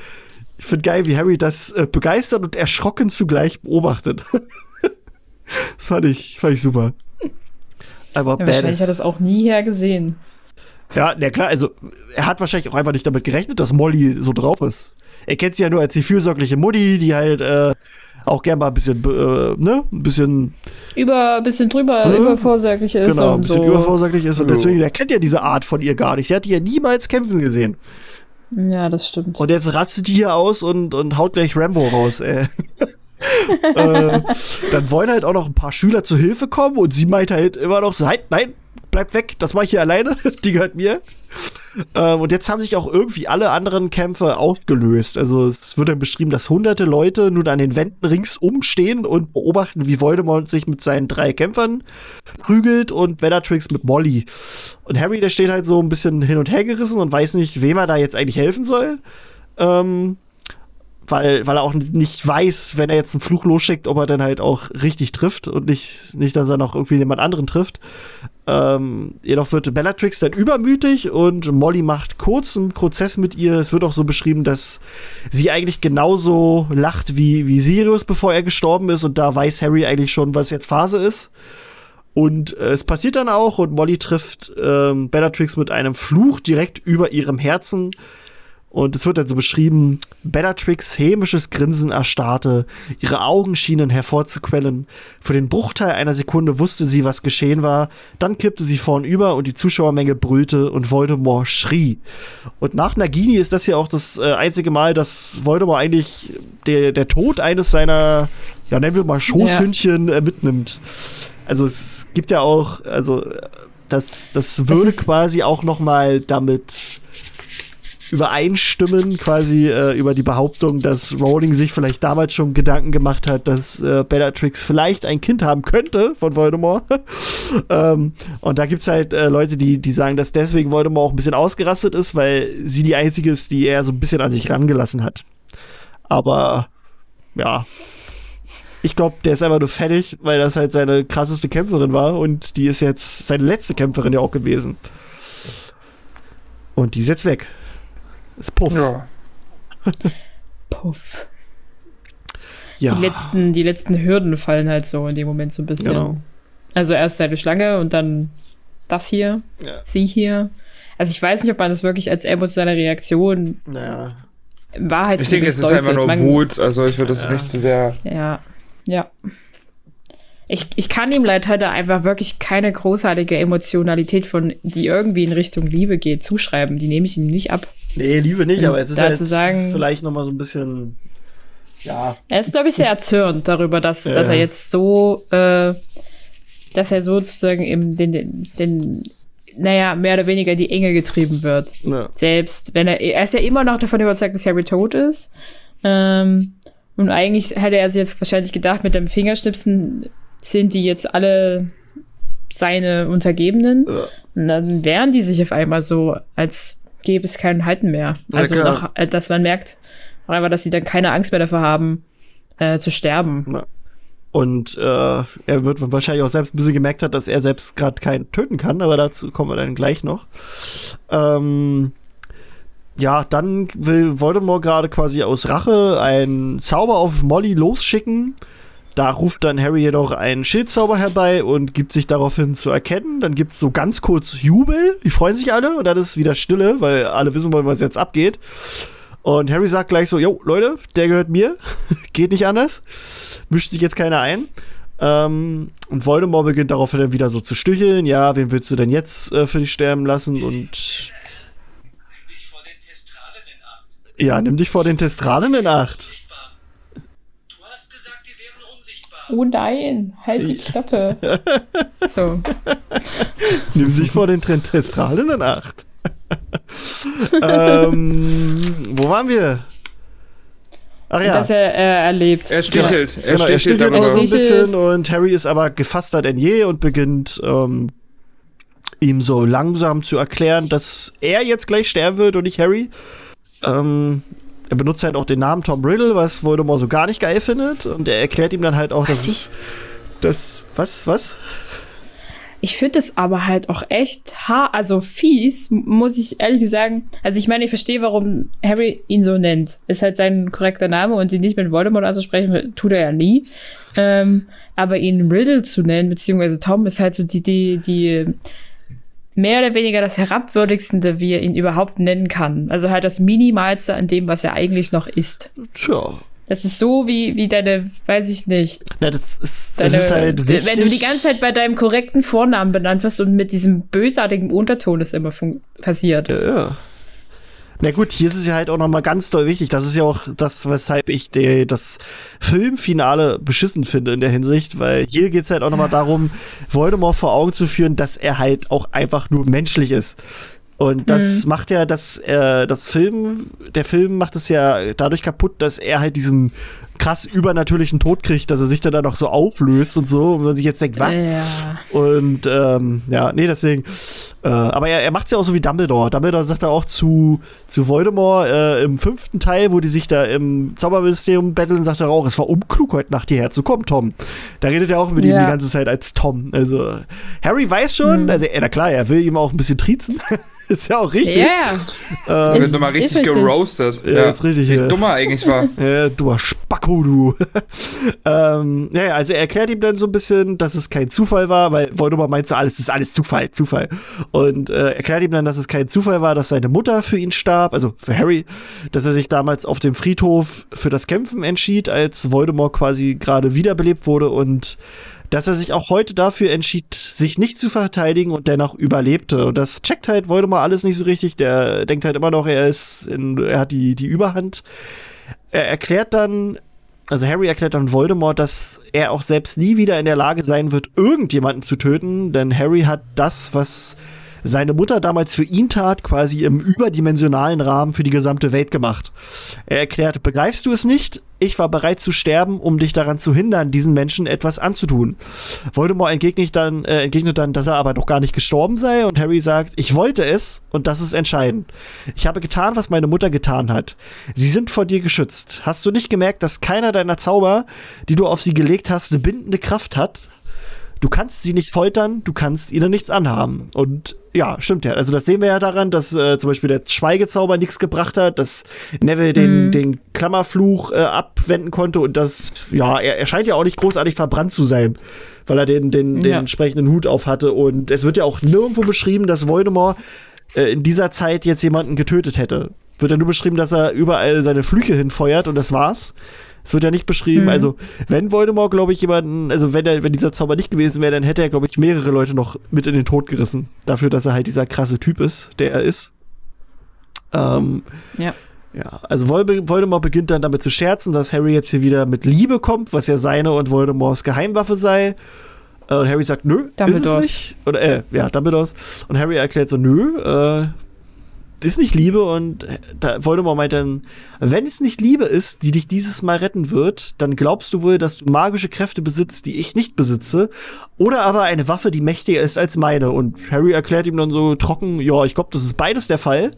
ich finde geil, wie Harry das äh, begeistert und erschrocken zugleich beobachtet. das fand ich, fand ich super. Aber Ja, wahrscheinlich hat er es auch nie her gesehen. Ja, na klar, also er hat wahrscheinlich auch einfach nicht damit gerechnet, dass Molly so drauf ist. Er kennt sie ja nur als die fürsorgliche Mutti, die halt äh, auch gern mal ein bisschen, äh, ne, ein bisschen, Über, bisschen drüber, Hm? übervorsorglich ist genau, ein und bisschen so. übervorsorglich ist und Ja. deswegen, er kennt ja diese Art von ihr gar nicht. Der hat die ja niemals kämpfen gesehen. Ja, das stimmt. Und jetzt rastet die hier aus und, und haut gleich Rambo raus, ey. äh, dann wollen halt auch noch ein paar Schüler zu Hilfe kommen und sie meint halt immer noch so, halt, nein, bleib weg, das mache ich hier alleine, die gehört mir. Ähm, und jetzt haben sich auch irgendwie alle anderen Kämpfe aufgelöst. Also es wird dann beschrieben, dass hunderte Leute nun an den Wänden ringsum stehen und beobachten, wie Voldemort sich mit seinen drei Kämpfern prügelt und Bellatrix mit Molly. Und Harry, der steht halt so ein bisschen hin und her gerissen und weiß nicht, wem er da jetzt eigentlich helfen soll. Ähm, weil, weil er auch nicht weiß, wenn er jetzt einen Fluch losschickt, ob er dann halt auch richtig trifft und nicht, nicht dass er noch irgendwie jemand anderen trifft. Ähm, jedoch wird Bellatrix dann übermütig und Molly macht kurzen Prozess mit ihr. Es wird auch so beschrieben, dass sie eigentlich genauso lacht wie, wie Sirius, bevor er gestorben ist. Und da weiß Harry eigentlich schon, was jetzt Phase ist. Und äh, es passiert dann auch und Molly trifft ähm, Bellatrix mit einem Fluch direkt über ihrem Herzen. Und es wird dann so beschrieben, Bellatrix hämisches Grinsen erstarrte, ihre Augen schienen hervorzuquellen. Für den Bruchteil einer Sekunde wusste sie, was geschehen war. Dann kippte sie vornüber und die Zuschauermenge brüllte und Voldemort schrie. Und nach Nagini ist das hier auch das äh, einzige Mal, dass Voldemort eigentlich der, der Tod eines seiner, ja nennen wir mal Schoßhündchen äh, mitnimmt. Also es gibt ja auch, also äh, das, das würde ist- quasi auch noch mal damit übereinstimmen, quasi äh, über die Behauptung, dass Rowling sich vielleicht damals schon Gedanken gemacht hat, dass äh, Bellatrix vielleicht ein Kind haben könnte von Voldemort. ähm, und da gibt's halt äh, Leute, die, die sagen, dass deswegen Voldemort auch ein bisschen ausgerastet ist, weil sie die einzige ist, die er so ein bisschen an sich rangelassen hat. Aber ja, ich glaube, der ist einfach nur fertig, weil das halt seine krasseste Kämpferin war und die ist jetzt seine letzte Kämpferin ja auch gewesen. Und die ist jetzt weg. Ist Puff. Ja. Puff. Ja. Die, letzten, die letzten Hürden fallen halt so in dem Moment so ein bisschen. Genau. Also erst seine Schlange und dann das hier, Ja. sie hier. Also ich weiß nicht, ob man das wirklich als emotionale Reaktion Naja. in Wahrheit Ich denke, es ist einfach nur Man- Wut. Also ich würde das Ja. nicht zu sehr. Ja, ja. Ich, ich kann ihm leider halt einfach wirklich keine großartige Emotionalität von, die irgendwie in Richtung Liebe geht, zuschreiben. Die nehme ich ihm nicht ab. Nee, Liebe nicht, aber es ist halt sagen- vielleicht noch mal so ein bisschen ja, Er ist, glaube ich, sehr erzürnt darüber, dass, Ja. dass er jetzt so, äh, dass er sozusagen im, den, den, den, naja, mehr oder weniger die Enge getrieben wird. ne. Selbst wenn er, er ist ja immer noch davon überzeugt, dass Harry tot ist. Ähm, und eigentlich hätte er sich jetzt wahrscheinlich gedacht, mit dem Fingerschnipsen sind die jetzt alle seine Untergebenen. Ja. Und dann wären die sich auf einmal so, als gäbe es kein Halten mehr. Ja, Also, klar. nach, äh, dass man merkt, einfach, dass sie dann keine Angst mehr dafür haben, äh, zu sterben. Ja. Und äh, er wird wahrscheinlich auch selbst ein bisschen gemerkt hat, dass er selbst gerade keinen töten kann, aber dazu kommen wir dann gleich noch. Ähm, ja, dann will Voldemort gerade quasi aus Rache einen Zauber auf Molly losschicken. Da ruft dann Harry jedoch einen Schildzauber herbei und gibt sich daraufhin zu erkennen. Dann gibt es so ganz kurz Jubel. Die freuen sich alle und dann ist wieder Stille, weil alle wissen wollen, was jetzt abgeht. Und Harry sagt gleich so: Jo, Leute, der gehört mir. Geht nicht anders. Mischt sich jetzt keiner ein. Ähm, und Voldemort beginnt daraufhin dann wieder so zu stücheln. Ja, wen willst du denn jetzt äh, für dich sterben lassen? Und Nimm dich vor den Testralen in Acht. ja, nimm dich vor den Testralen in Acht. Unsichtbar. Du hast gesagt, die wären unsichtbar. Oh nein, halt die Klappe. so. Nimm dich vor den Testralen in Acht. ähm, wo waren wir? Ach ja. Dass er äh, erlebt. Er stichelt. Er Genau, er stichelt stichelt darüber. so ein bisschen und Harry ist aber gefasster denn je und beginnt ähm, ihm so langsam zu erklären, dass er jetzt gleich sterben wird und nicht Harry. Ähm, er benutzt halt auch den Namen Tom Riddle, was Voldemort so gar nicht geil findet und er erklärt ihm dann halt auch, dass Was es, das was was Ich finde es aber halt auch echt ha also fies, muss ich ehrlich sagen. Also ich meine, ich verstehe, warum Harry ihn so nennt. Ist halt sein korrekter Name und ihn nicht mit Voldemort anzusprechen, tut er ja nie. Ähm, aber ihn Riddle zu nennen, beziehungsweise Tom, ist halt so die, die, die mehr oder weniger das herabwürdigste, wie er ihn überhaupt nennen kann. Also halt das Minimalste an dem, was er eigentlich noch ist. tja. Das ist so wie, wie deine, weiß ich nicht, Ja, das ist, Deine, das ist halt wichtig. wenn du die ganze Zeit bei deinem korrekten Vornamen benannt wirst und mit diesem bösartigen Unterton es immer passiert. Ja, ja. Na gut, hier ist es ja halt auch nochmal ganz doll wichtig. Das ist ja auch das, weshalb ich die, das Filmfinale beschissen finde in der Hinsicht, weil hier geht es halt auch nochmal darum, Voldemort vor Augen zu führen, dass er halt auch einfach nur menschlich ist. Und das macht ja das, äh, das Film, der Film macht es ja dadurch kaputt, dass er halt diesen krass übernatürlichen Tod kriegt, dass er sich dann da noch so auflöst und so und man sich jetzt denkt, was? Ja. Und ähm, ja, nee, deswegen. Äh, aber er, er macht es ja auch so wie Dumbledore. Dumbledore sagt er auch zu, zu Voldemort äh, im fünften Teil, wo die sich da im Zauberministerium betteln, sagt er auch, es war unklug, heute Nacht hierher zu kommen, Tom. Da redet er auch mit ihm Ja. die ganze Zeit als Tom. Also, Harry weiß schon, also, äh, na klar, er will ihm auch ein bisschen triezen. ist ja auch richtig. Ja, Ähm, Ist- nochmal richtig richtig. geroastet. Ja, ist richtig, Wie ja. dumm er eigentlich war. Äh, du Spacko, du. ähm, ja, ja, also er erklärt ihm dann so ein bisschen, dass es kein Zufall war, weil Voldemort meint so, alles ist alles Zufall, Zufall. Und äh, erklärt ihm dann, dass es kein Zufall war, dass seine Mutter für ihn starb, also für Harry, dass er sich damals auf dem Friedhof für das Kämpfen entschied, als Voldemort quasi gerade wiederbelebt wurde und dass er sich auch heute dafür entschied, sich nicht zu verteidigen und dennoch überlebte. Und das checkt halt Voldemort alles nicht so richtig. Der denkt halt immer noch, er ist, in, er hat die, die Überhand. Er erklärt dann, also Harry erklärt dann Voldemort, dass er auch selbst nie wieder in der Lage sein wird, irgendjemanden zu töten, denn Harry hat das, was seine Mutter damals für ihn tat, quasi im überdimensionalen Rahmen für die gesamte Welt gemacht. Er erklärt, begreifst du es nicht? Ich war bereit zu sterben, um dich daran zu hindern, diesen Menschen etwas anzutun. Voldemort entgegnet dann, äh, entgegnet dann, dass er aber noch gar nicht gestorben sei und Harry sagt, ich wollte es und das ist entscheidend. Ich habe getan, was meine Mutter getan hat. Sie sind vor dir geschützt. Hast du nicht gemerkt, dass keiner deiner Zauber, die du auf sie gelegt hast, eine bindende Kraft hat? Du kannst sie nicht foltern, du kannst ihnen nichts anhaben. Und ja, stimmt ja. Also das sehen wir ja daran, dass äh, zum Beispiel der Schweigezauber nichts gebracht hat, dass Neville den, den Klammerfluch äh, abwenden konnte und das, ja, er, er scheint ja auch nicht großartig verbrannt zu sein, weil er den, den, den Ja. entsprechenden Hut auf hatte. Und es wird ja auch nirgendwo beschrieben, dass Voldemort äh, in dieser Zeit jetzt jemanden getötet hätte. Wird ja nur beschrieben, dass er überall seine Flüche hinfeuert und das war's. Es wird ja nicht beschrieben, Mhm. also wenn Voldemort, glaube ich, jemanden, also wenn, er, wenn dieser Zauber nicht gewesen wäre, dann hätte er, glaube ich, mehrere Leute noch mit in den Tod gerissen. Dafür, dass er halt dieser krasse Typ ist, der er ist. Ähm, Ja. ja, also Vol- Voldemort beginnt dann damit zu scherzen, dass Harry jetzt hier wieder mit Liebe kommt, was ja seine und Voldemorts Geheimwaffe sei. Äh, Und Harry sagt, nö, ist es nicht. Oder, äh, ja, Dumbledores. Und Harry erklärt so, nö, äh, ist nicht Liebe und da Voldemort meint dann, wenn es nicht Liebe ist, die dich dieses Mal retten wird, dann glaubst du wohl, dass du magische Kräfte besitzt, die ich nicht besitze, oder aber eine Waffe, die mächtiger ist als meine. Und Harry erklärt ihm dann so trocken, ja, ich glaube, das ist beides der Fall.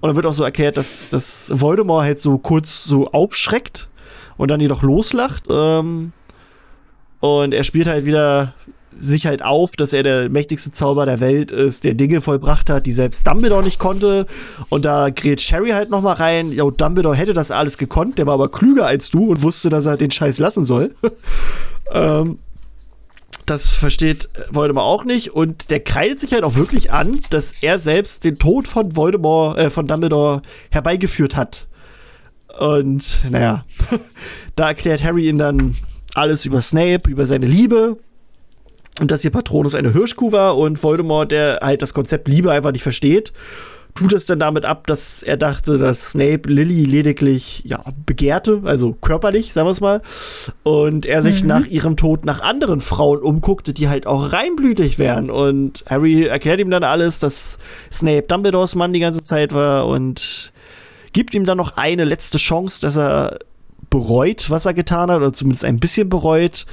Und dann wird auch so erklärt, dass, dass Voldemort halt so kurz so aufschreckt und dann jedoch loslacht. Ähm, und er spielt halt wieder sich halt auf, dass er der mächtigste Zauber der Welt ist, der Dinge vollbracht hat, die selbst Dumbledore nicht konnte. Und da gerät Sherry halt noch mal rein. Ja, Dumbledore hätte das alles gekonnt, der war aber klüger als du und wusste, dass er den Scheiß lassen soll. ähm, das versteht Voldemort auch nicht und der kreidet sich halt auch wirklich an, dass er selbst den Tod von Voldemort, äh, von Dumbledore herbeigeführt hat. Und naja, da erklärt Harry ihn dann alles über Snape, über seine Liebe und dass ihr Patronus eine Hirschkuh war und Voldemort, der halt das Konzept Liebe einfach nicht versteht, tut es dann damit ab, dass er dachte, dass Snape Lily lediglich ja begehrte, also körperlich, sagen wir es mal, und er sich Mhm. nach ihrem Tod nach anderen Frauen umguckte, die halt auch reinblütig wären und Harry erklärt ihm dann alles, dass Snape Dumbledores Mann die ganze Zeit war und gibt ihm dann noch eine letzte Chance, dass er bereut, was er getan hat, oder zumindest ein bisschen bereut.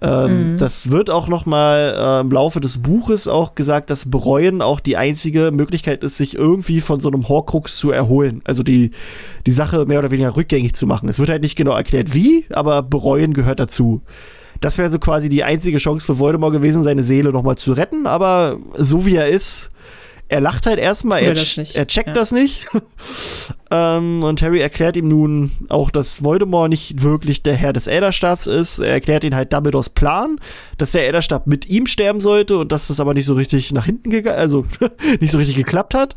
Ähm, Mhm. Das wird auch noch mal äh, im Laufe des Buches auch gesagt, dass Bereuen auch die einzige Möglichkeit ist, sich irgendwie von so einem Horcrux zu erholen. Also die, die Sache mehr oder weniger rückgängig zu machen. Es wird halt nicht genau erklärt, wie, aber Bereuen gehört dazu. Das wäre so quasi die einzige Chance für Voldemort gewesen, seine Seele noch mal zu retten. Aber so wie er ist, er lacht halt erstmal, er, er checkt ja. das nicht. ähm, und Harry erklärt ihm nun auch, dass Voldemort nicht wirklich der Herr des Elderstabs ist. Er erklärt ihm halt Dumbledores Plan, dass der Elderstab mit ihm sterben sollte und dass das aber nicht so richtig nach hinten gegangen, also nicht so richtig geklappt hat.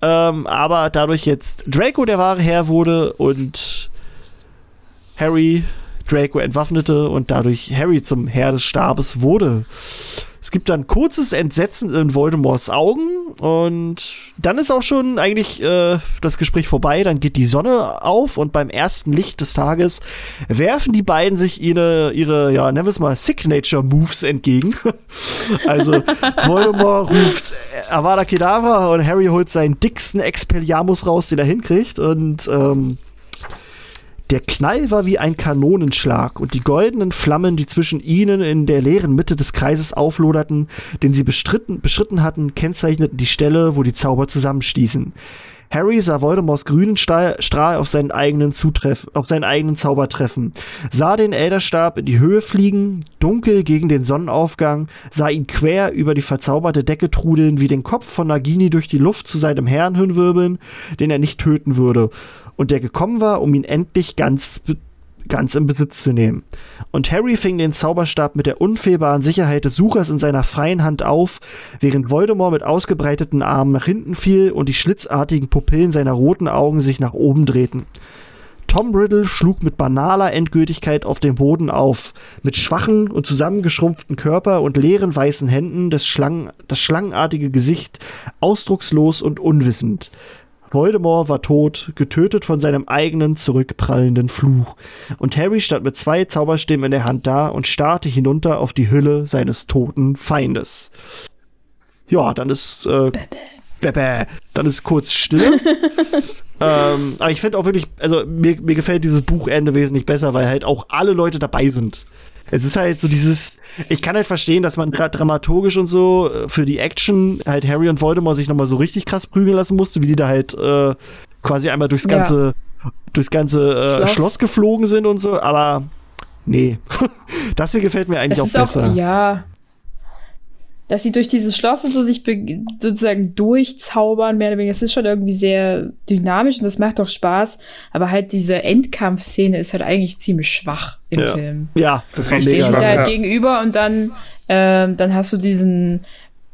Ähm, aber dadurch jetzt Draco der wahre Herr wurde und Harry Draco entwaffnete und dadurch Harry zum Herr des Stabes wurde. Es gibt dann kurzes Entsetzen in Voldemorts Augen und dann ist auch schon eigentlich äh, das Gespräch vorbei. Dann geht die Sonne auf und beim ersten Licht des Tages werfen die beiden sich ihre, ihre ja, nennen wir es mal, Signature Moves entgegen. also Voldemort ruft Avada Kedavra und Harry holt seinen dicksten Expelliarmus raus, den er hinkriegt und ähm, der Knall war wie ein Kanonenschlag und die goldenen Flammen, die zwischen ihnen in der leeren Mitte des Kreises aufloderten, den sie bestritten, beschritten hatten, kennzeichneten die Stelle, wo die Zauber zusammenstießen. Harry sah Voldemorts grünen Strahl auf seinen eigenen Zutreff, auf seinen eigenen Zauber treffen, sah den Elderstab in die Höhe fliegen, dunkel gegen den Sonnenaufgang, sah ihn quer über die verzauberte Decke trudeln, wie den Kopf von Nagini durch die Luft zu seinem Herrn hinwirbeln, den er nicht töten würde, und der gekommen war, um ihn endlich ganz ganz in Besitz zu nehmen. Und Harry fing den Zauberstab mit der unfehlbaren Sicherheit des Suchers in seiner freien Hand auf, während Voldemort mit ausgebreiteten Armen nach hinten fiel und die schlitzartigen Pupillen seiner roten Augen sich nach oben drehten. Tom Riddle schlug mit banaler Endgültigkeit auf den Boden auf, mit schwachen und zusammengeschrumpften Körper und leeren weißen Händen das, Schlangen, das schlangenartige Gesicht ausdruckslos und unwissend. Voldemort war tot, getötet von seinem eigenen zurückprallenden Fluch. Und Harry stand mit zwei Zauberstäben in der Hand da und starrte hinunter auf die Hülle seines toten Feindes. Ja, dann ist äh, Bäbä. Dann ist kurz Stille. ähm, aber ich finde auch wirklich, also mir, mir gefällt dieses Buchende wesentlich besser, weil halt auch alle Leute dabei sind. Es ist halt so dieses, ich kann halt verstehen, dass man gerade dramaturgisch und so äh, für die Action halt Harry und Voldemort sich nochmal so richtig krass prügeln lassen musste, wie die da halt äh, quasi einmal durchs Ja. ganze, durchs ganze äh, Schloss. Schloss. geflogen sind und so, aber nee. das hier gefällt mir eigentlich auch auch, besser. ja, dass sie durch dieses Schloss und so sich sozusagen durchzaubern, mehr oder weniger. Das ist schon irgendwie sehr dynamisch und das macht auch Spaß. Aber halt diese Endkampfszene ist halt eigentlich ziemlich schwach im Ja. Film. Ja, das war Richtig Stehen mega. sich da halt ja. gegenüber und dann, ähm, dann hast du diesen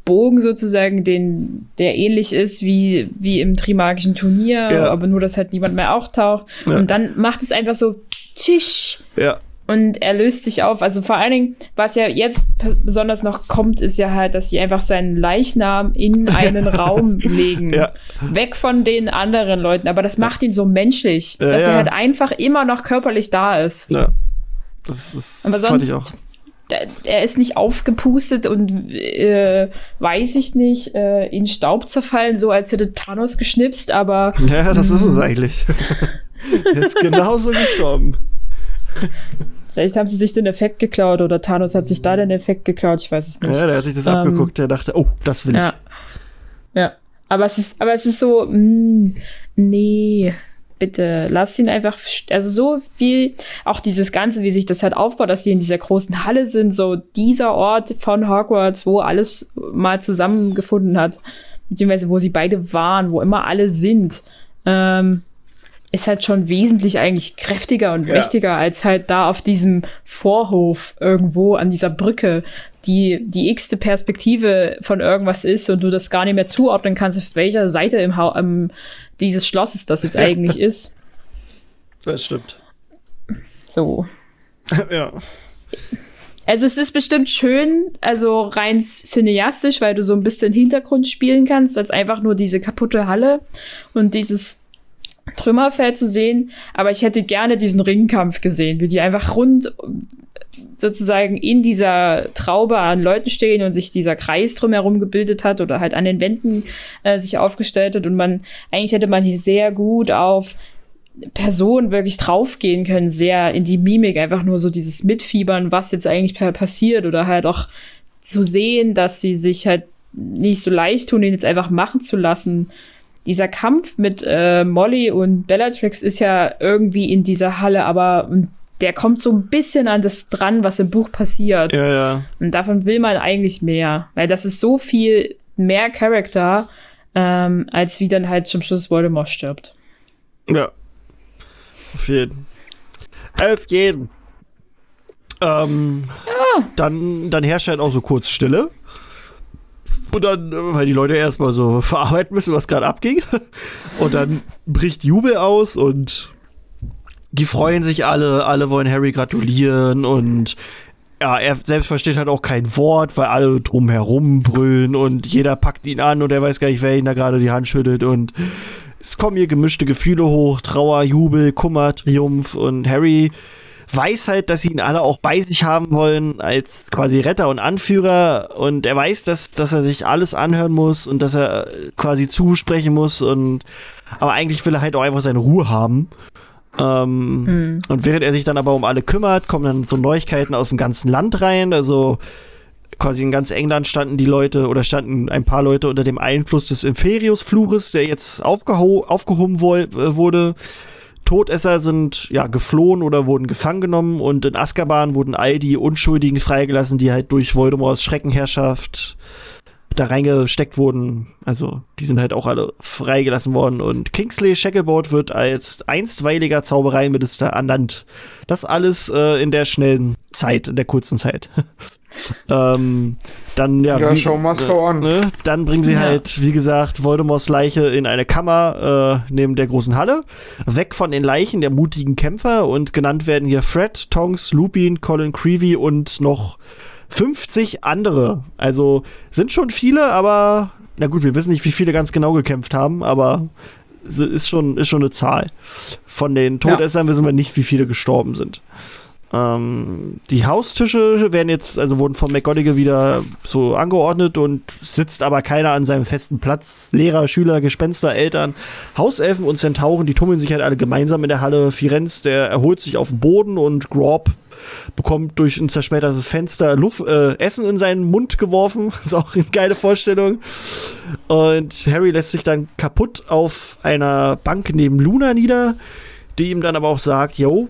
Bogen sozusagen, den, der ähnlich ist wie, wie im Trimagischen Turnier, Ja. aber nur, dass halt niemand mehr auftaucht. Ja. Und dann macht es einfach so Tisch Ja, und er löst sich auf. Also vor allen Dingen, was ja jetzt besonders noch kommt, ist ja halt, dass sie einfach seinen Leichnam in einen Raum legen. Ja. Weg von den anderen Leuten. Aber das macht ihn so menschlich, Ja, dass ja. er halt einfach immer noch körperlich da ist. ja. Das ist Aber fand ich sonst auch. er ist nicht aufgepustet und äh, weiß ich nicht, äh, in Staub zerfallen, so als hätte Thanos geschnipst, aber Ja, das ist es eigentlich. er ist genauso gestorben. Vielleicht haben sie sich den Effekt geklaut oder Thanos hat sich da den Effekt geklaut, ich weiß es nicht. Ja, der hat sich das Ähm, abgeguckt, der dachte, oh, das will ich. Ja. Ja. Aber es ist, aber es ist so, mh, nee, bitte, lasst ihn einfach, also so wie auch dieses Ganze, wie sich das halt aufbaut, dass die in dieser großen Halle sind, so dieser Ort von Hogwarts, wo alles mal zusammengefunden hat, beziehungsweise wo sie beide waren, wo immer alle sind, ähm, ist halt schon wesentlich eigentlich kräftiger und Ja. mächtiger als halt da auf diesem Vorhof irgendwo an dieser Brücke, die die x-te Perspektive von irgendwas ist und du das gar nicht mehr zuordnen kannst, auf welcher Seite im ha ähm, dieses Schlosses das jetzt eigentlich ist. Das stimmt. So. ja. Also es ist bestimmt schön, also rein cineastisch, weil du so ein bisschen Hintergrund spielen kannst, als einfach nur diese kaputte Halle und dieses Trümmerfeld zu sehen. Aber ich hätte gerne diesen Ringkampf gesehen, wie die einfach rund sozusagen in dieser Traube an Leuten stehen und sich dieser Kreis drumherum gebildet hat oder halt an den Wänden äh, sich aufgestellt hat und man eigentlich hätte man hier sehr gut auf Personen wirklich draufgehen können, sehr in die Mimik, einfach nur so dieses Mitfiebern, was jetzt eigentlich pa- passiert oder halt auch zu sehen, dass sie sich halt nicht so leicht tun, ihn jetzt einfach machen zu lassen. Dieser Kampf mit äh, Molly und Bellatrix ist ja irgendwie in dieser Halle, aber mm, der kommt so ein bisschen an das dran, was im Buch passiert. Ja, ja. Und davon will man eigentlich mehr, weil das ist so viel mehr Charakter, ähm, als wie dann halt zum Schluss Voldemort stirbt. Ja. Auf jeden. Auf jeden. Ähm, dann, dann herrscht halt auch so kurz Stille. Und dann, äh, weil die Leute erstmal so verarbeiten müssen, was gerade abging. Und dann bricht Jubel aus und die freuen sich alle, alle wollen Harry gratulieren und ja, er selbst versteht halt auch kein Wort, weil alle drumherum brüllen und jeder packt ihn an und er weiß gar nicht, wer ihn da gerade die Hand schüttelt und es kommen hier gemischte Gefühle hoch, Trauer, Jubel, Kummer, Triumph und Harry weiß halt, dass sie ihn alle auch bei sich haben wollen als quasi Retter und Anführer und er weiß, dass, dass er sich alles anhören muss und dass er quasi zusprechen muss und aber eigentlich will er halt auch einfach seine Ruhe haben. Ähm, Und während er sich dann aber um alle kümmert, kommen dann so Neuigkeiten aus dem ganzen Land rein. Also quasi in ganz England standen die Leute oder standen ein paar Leute unter dem Einfluss des Imperius-Fluches, der jetzt aufgeho aufgehoben äh, wurde. Todesser sind ja geflohen oder wurden gefangen genommen und in Azkaban wurden all die Unschuldigen freigelassen, die halt durch Voldemorts Schreckenherrschaft da reingesteckt wurden. Also die sind halt auch alle freigelassen worden und Kingsley Shacklebolt wird als einstweiliger Zaubereiminister ernannt. Das alles äh, in der schnellen Zeit, in der kurzen Zeit. ähm, dann ja, Ja, wie- show must äh, go on. Ne? Dann bringen sie Ja. halt, wie gesagt, Voldemorts Leiche in eine Kammer äh, neben der großen Halle. Weg von den Leichen der mutigen Kämpfer und genannt werden hier Fred, Tonks, Lupin, Colin Creevy und noch 50 andere. Also sind schon viele, aber na gut, wir wissen nicht, wie viele ganz genau gekämpft haben, aber ist schon, ist schon eine Zahl. Von den Todessern wissen wir nicht, wie viele gestorben sind. Ähm, die Haustische werden jetzt, also wurden von McGonagall wieder so angeordnet und sitzt aber keiner an seinem festen Platz. Lehrer, Schüler, Gespenster, Eltern, Hauselfen und Zentauren, die tummeln sich halt alle gemeinsam in der Halle. Firenz, der erholt sich auf dem Boden und Grob bekommt durch ein zerschmettertes Fenster Luft, äh, Essen in seinen Mund geworfen. ist auch eine geile Vorstellung. Und Harry lässt sich dann kaputt auf einer Bank neben Luna nieder, die ihm dann aber auch sagt, yo,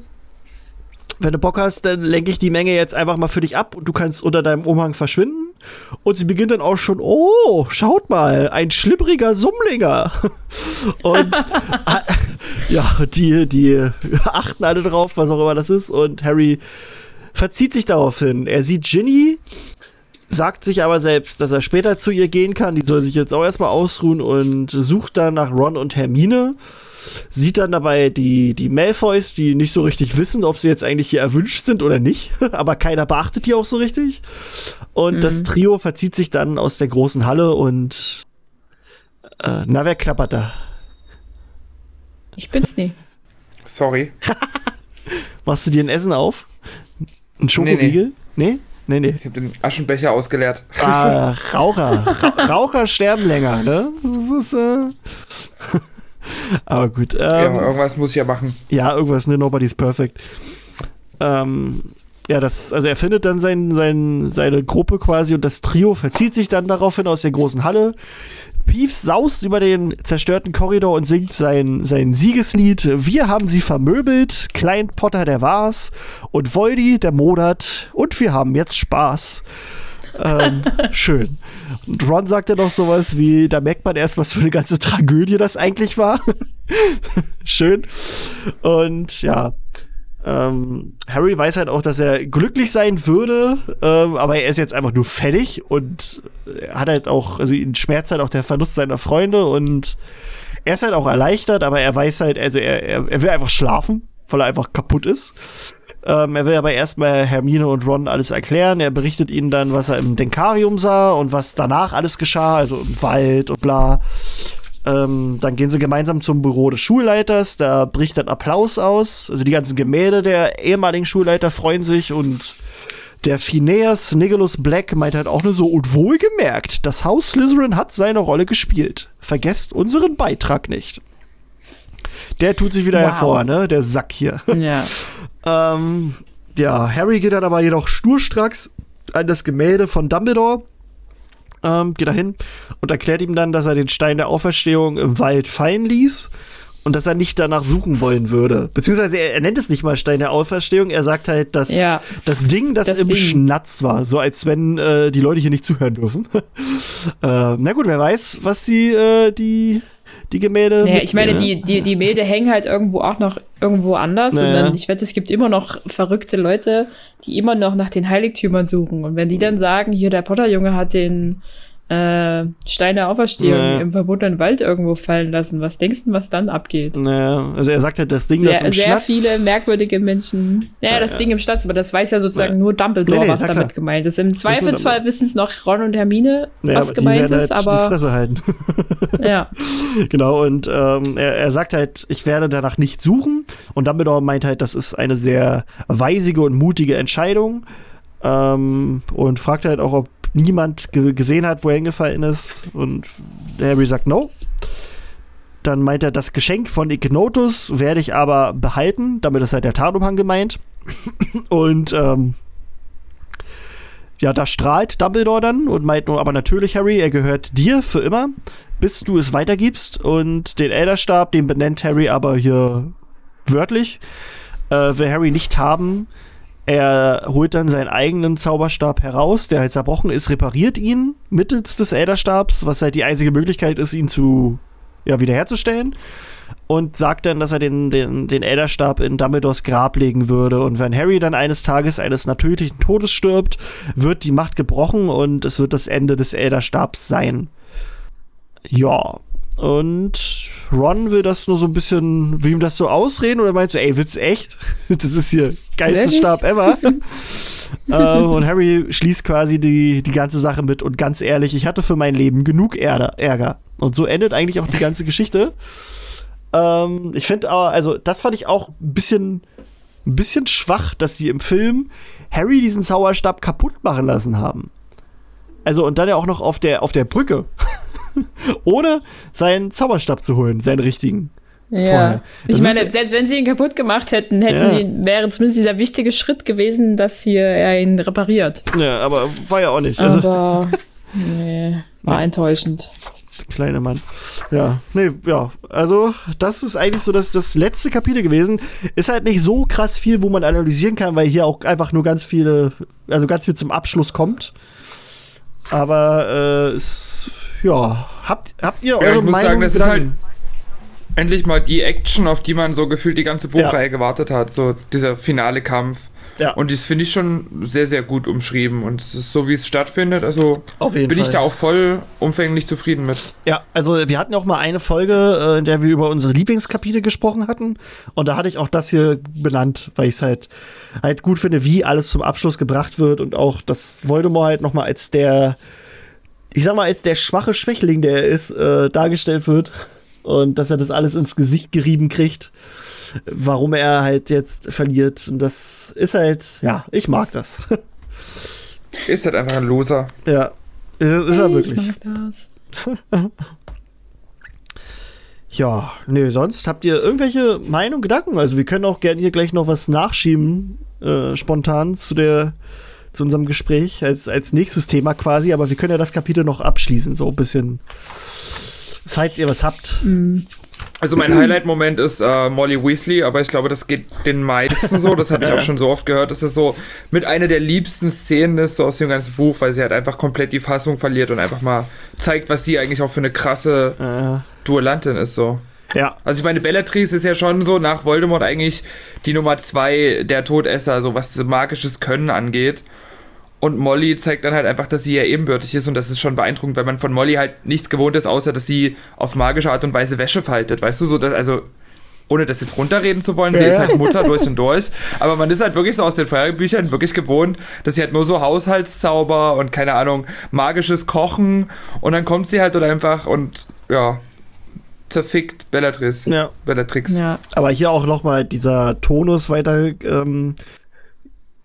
wenn du Bock hast, dann lenke ich die Menge jetzt einfach mal für dich ab und du kannst unter deinem Umhang verschwinden. Und sie beginnt dann auch schon, oh, schaut mal, ein schlippriger Summlinger. Und ah, ja, die, die achten alle drauf, was auch immer das ist. Und Harry verzieht sich daraufhin. Er sieht Ginny, sagt sich aber selbst, dass er später zu ihr gehen kann. Die soll sich jetzt auch erstmal ausruhen und sucht dann nach Ron und Hermine. Sieht dann dabei die, die Malfoys, die nicht so richtig wissen, ob sie jetzt eigentlich hier erwünscht sind oder nicht. aber keiner beachtet die auch so richtig. Und das Trio verzieht sich dann aus der großen Halle und äh, na, wer klappert da? Ich bin's nie. Sorry. Machst du dir ein Essen auf? Ein Schokoriegel? Nee? Nee, nee. Ich habe den Aschenbecher ausgeleert. Ah, Raucher. Ra Raucher sterben länger, ne? Das ist, äh Aber gut. Ähm, ja, irgendwas muss ich ja machen. Ja, irgendwas, ne? Nobody's perfect. Ähm, ja, das, also er findet dann sein, sein, seine Gruppe quasi und das Trio verzieht sich dann daraufhin aus der großen Halle. Peeves saust über den zerstörten Korridor und singt sein, sein Siegeslied. Wir haben sie vermöbelt, Klein Potter, der war's, und Voldy, der modert, und wir haben jetzt Spaß. Ähm, schön. Und Ron sagt ja noch sowas wie, da merkt man erst, was für eine ganze Tragödie das eigentlich war. schön. Und ja, ähm, Harry weiß halt auch, dass er glücklich sein würde, ähm, aber er ist jetzt einfach nur fertig und hat halt auch, also ihn schmerzt halt auch der Verlust seiner Freunde und er ist halt auch erleichtert, aber er weiß halt, also er, er, er will einfach schlafen, weil er einfach kaputt ist. Ähm, er will aber erstmal Hermine und Ron alles erklären. Er berichtet ihnen dann, was er im Denkarium sah und was danach alles geschah, also im Wald und bla. Ähm, dann gehen sie gemeinsam zum Büro des Schulleiters, da bricht dann Applaus aus. Also die ganzen Gemälde der ehemaligen Schulleiter freuen sich und der Phineas Niggelus Black meint halt auch nur so, und wohlgemerkt, das Haus Slytherin hat seine Rolle gespielt. Vergesst unseren Beitrag nicht. Der tut sich wieder Wow. hervor, ne? Der Sack hier. Ja. Ähm, ja, Harry geht dann aber jedoch sturstracks an das Gemälde von Dumbledore. Ähm, geht dahin und erklärt ihm dann, dass er den Stein der Auferstehung im Wald fallen ließ und dass er nicht danach suchen wollen würde. Beziehungsweise er, er nennt es nicht mal Stein der Auferstehung, er sagt halt, dass Ja. das Ding, das, Das im Ding. Schnatz war, so als wenn äh, die Leute hier nicht zuhören dürfen. äh, na gut, wer weiß, was die, äh, die, die Gemälde. Naja, ich meine, die, die, die Gemälde hängen halt irgendwo auch noch irgendwo anders. Und Naja. dann, ich wette, es gibt immer noch verrückte Leute, die immer noch nach den Heiligtümern suchen. Und wenn die dann sagen, hier der Potterjunge hat den äh, Stein der Auferstehung Naja. im verbotenen Wald irgendwo fallen lassen, was denkst du, was dann abgeht? Naja, also er sagt halt, das Ding, das Sehr, im sehr Schnatz. viele merkwürdige Menschen. Ja, das Ja. Ding im Schnatz, aber das weiß ja sozusagen Ja. nur Dumbledore, Nee, nee, was na damit gemeint ist. Im Zweifelsfall wissen es noch Ron und Hermine, Naja, was die gemeint ist, halt Die aber Fresse halten. ja. genau, und ähm, er, er sagt halt, ich werde danach nicht suchen. Und Dumbledore meint halt, das ist eine sehr weisige und mutige Entscheidung. Ähm, und fragt halt auch, ob niemand ge gesehen hat, wo er hingefallen ist. Und Harry sagt no. Dann meint er, das Geschenk von Ignotus werde ich aber behalten. Damit ist halt der Tarnumhang gemeint. und ähm, ja, da strahlt Dumbledore dann und meint nur, aber natürlich, Harry, er gehört dir für immer, bis du es weitergibst. Und den Elderstab, den benennt Harry aber hier wörtlich, äh, will Harry nicht haben. Er holt dann seinen eigenen Zauberstab heraus, der halt zerbrochen ist, repariert ihn mittels des Elderstabs, was halt die einzige Möglichkeit ist, ihn zu ja, wiederherzustellen. Und sagt dann, dass er den, den, den Elderstab in Dumbledores Grab legen würde. Und wenn Harry dann eines Tages eines natürlichen Todes stirbt, wird die Macht gebrochen und es wird das Ende des Elderstabs sein. Ja. Und Ron will das nur so ein bisschen, will ihm das so ausreden oder meinst du, ey, Witz echt? Das ist hier geilste Wirklich? Stab ever. ähm, und Harry schließt quasi die, die ganze Sache mit und ganz ehrlich, ich hatte für mein Leben genug Ärger. Ärger. Und so endet eigentlich auch die ganze Geschichte. Ähm, ich finde aber, also das fand ich auch ein bisschen, ein bisschen schwach, dass sie im Film Harry diesen Zauberstab kaputt machen lassen haben. Also und dann ja auch noch auf der, auf der Brücke. Ohne seinen Zauberstab zu holen, seinen richtigen. Ja. Ich meine, selbst wenn sie ihn kaputt gemacht hätten, hätten Ja. sie, wäre zumindest dieser wichtige Schritt gewesen, dass hier er ihn repariert. Ja, aber war ja auch nicht. Also, Aber nee, war Nee. enttäuschend. kleiner Mann. Ja, nee, ja. Also, das ist eigentlich so das, das letzte Kapitel gewesen. Ist halt nicht so krass viel, wo man analysieren kann, weil hier auch einfach nur ganz viele, also ganz viel zum Abschluss kommt. Aber, äh, ist, ja, habt, habt ihr eure ich muss Meinung? sagen, das ist Gedanken? Endlich mal die Action, auf die man so gefühlt die ganze Ja. Buchreihe gewartet hat. So dieser finale Kampf. Ja. Und das finde ich schon sehr, sehr gut umschrieben. Und es ist so, wie es stattfindet. Also bin Fall. ich da auch voll umfänglich zufrieden mit. Ja, also wir hatten auch mal eine Folge, äh, in der wir über unsere Lieblingskapitel gesprochen hatten. Und da hatte ich auch das hier benannt, weil ich es halt, halt gut finde, wie alles zum Abschluss gebracht wird und auch, dass Voldemort halt nochmal als der, ich sag mal, als der schwache Schwächling, der er ist, äh, dargestellt wird. Und dass er das alles ins Gesicht gerieben kriegt, warum er halt jetzt verliert. Und das ist halt, ja, ich mag das. Ist halt einfach ein Loser. Ja, ist, ist er wirklich. Ich mag das. Ja, nee, sonst habt ihr irgendwelche Meinung, Gedanken? Also wir können auch gerne hier gleich noch was nachschieben, äh, spontan zu der zu unserem Gespräch als, als nächstes Thema quasi, aber wir können ja das Kapitel noch abschließen, so ein bisschen, falls ihr was habt. Also mein Highlight-Moment ist äh, Molly Weasley, aber ich glaube, das geht den meisten so. Das habe ich auch schon so oft gehört. Das ist so mit einer der liebsten Szenen ist so aus dem ganzen Buch, weil sie halt einfach komplett die Fassung verliert und einfach mal zeigt, was sie eigentlich auch für eine krasse Äh, Duellantin ist so. ja, Also ich meine, Bellatrix ist ja schon so nach Voldemort eigentlich die Nummer zwei der Todesser, so was magisches Können angeht. Und Molly zeigt dann halt einfach, dass sie ja ebenbürtig ist und das ist schon beeindruckend, weil man von Molly halt nichts gewohnt ist, außer dass sie auf magische Art und Weise Wäsche faltet, weißt du, so dass, also ohne das jetzt runterreden zu wollen, sie Ja. ist halt Mutter durch und durch, aber man ist halt wirklich so aus den Feuerbüchern wirklich gewohnt, dass sie halt nur so Haushaltszauber und keine Ahnung, magisches Kochen und dann kommt sie halt oder einfach und ja, zerfickt Bellatrix. ja. Bellatrix. Ja. Aber hier auch noch mal dieser Tonus weiter ähm,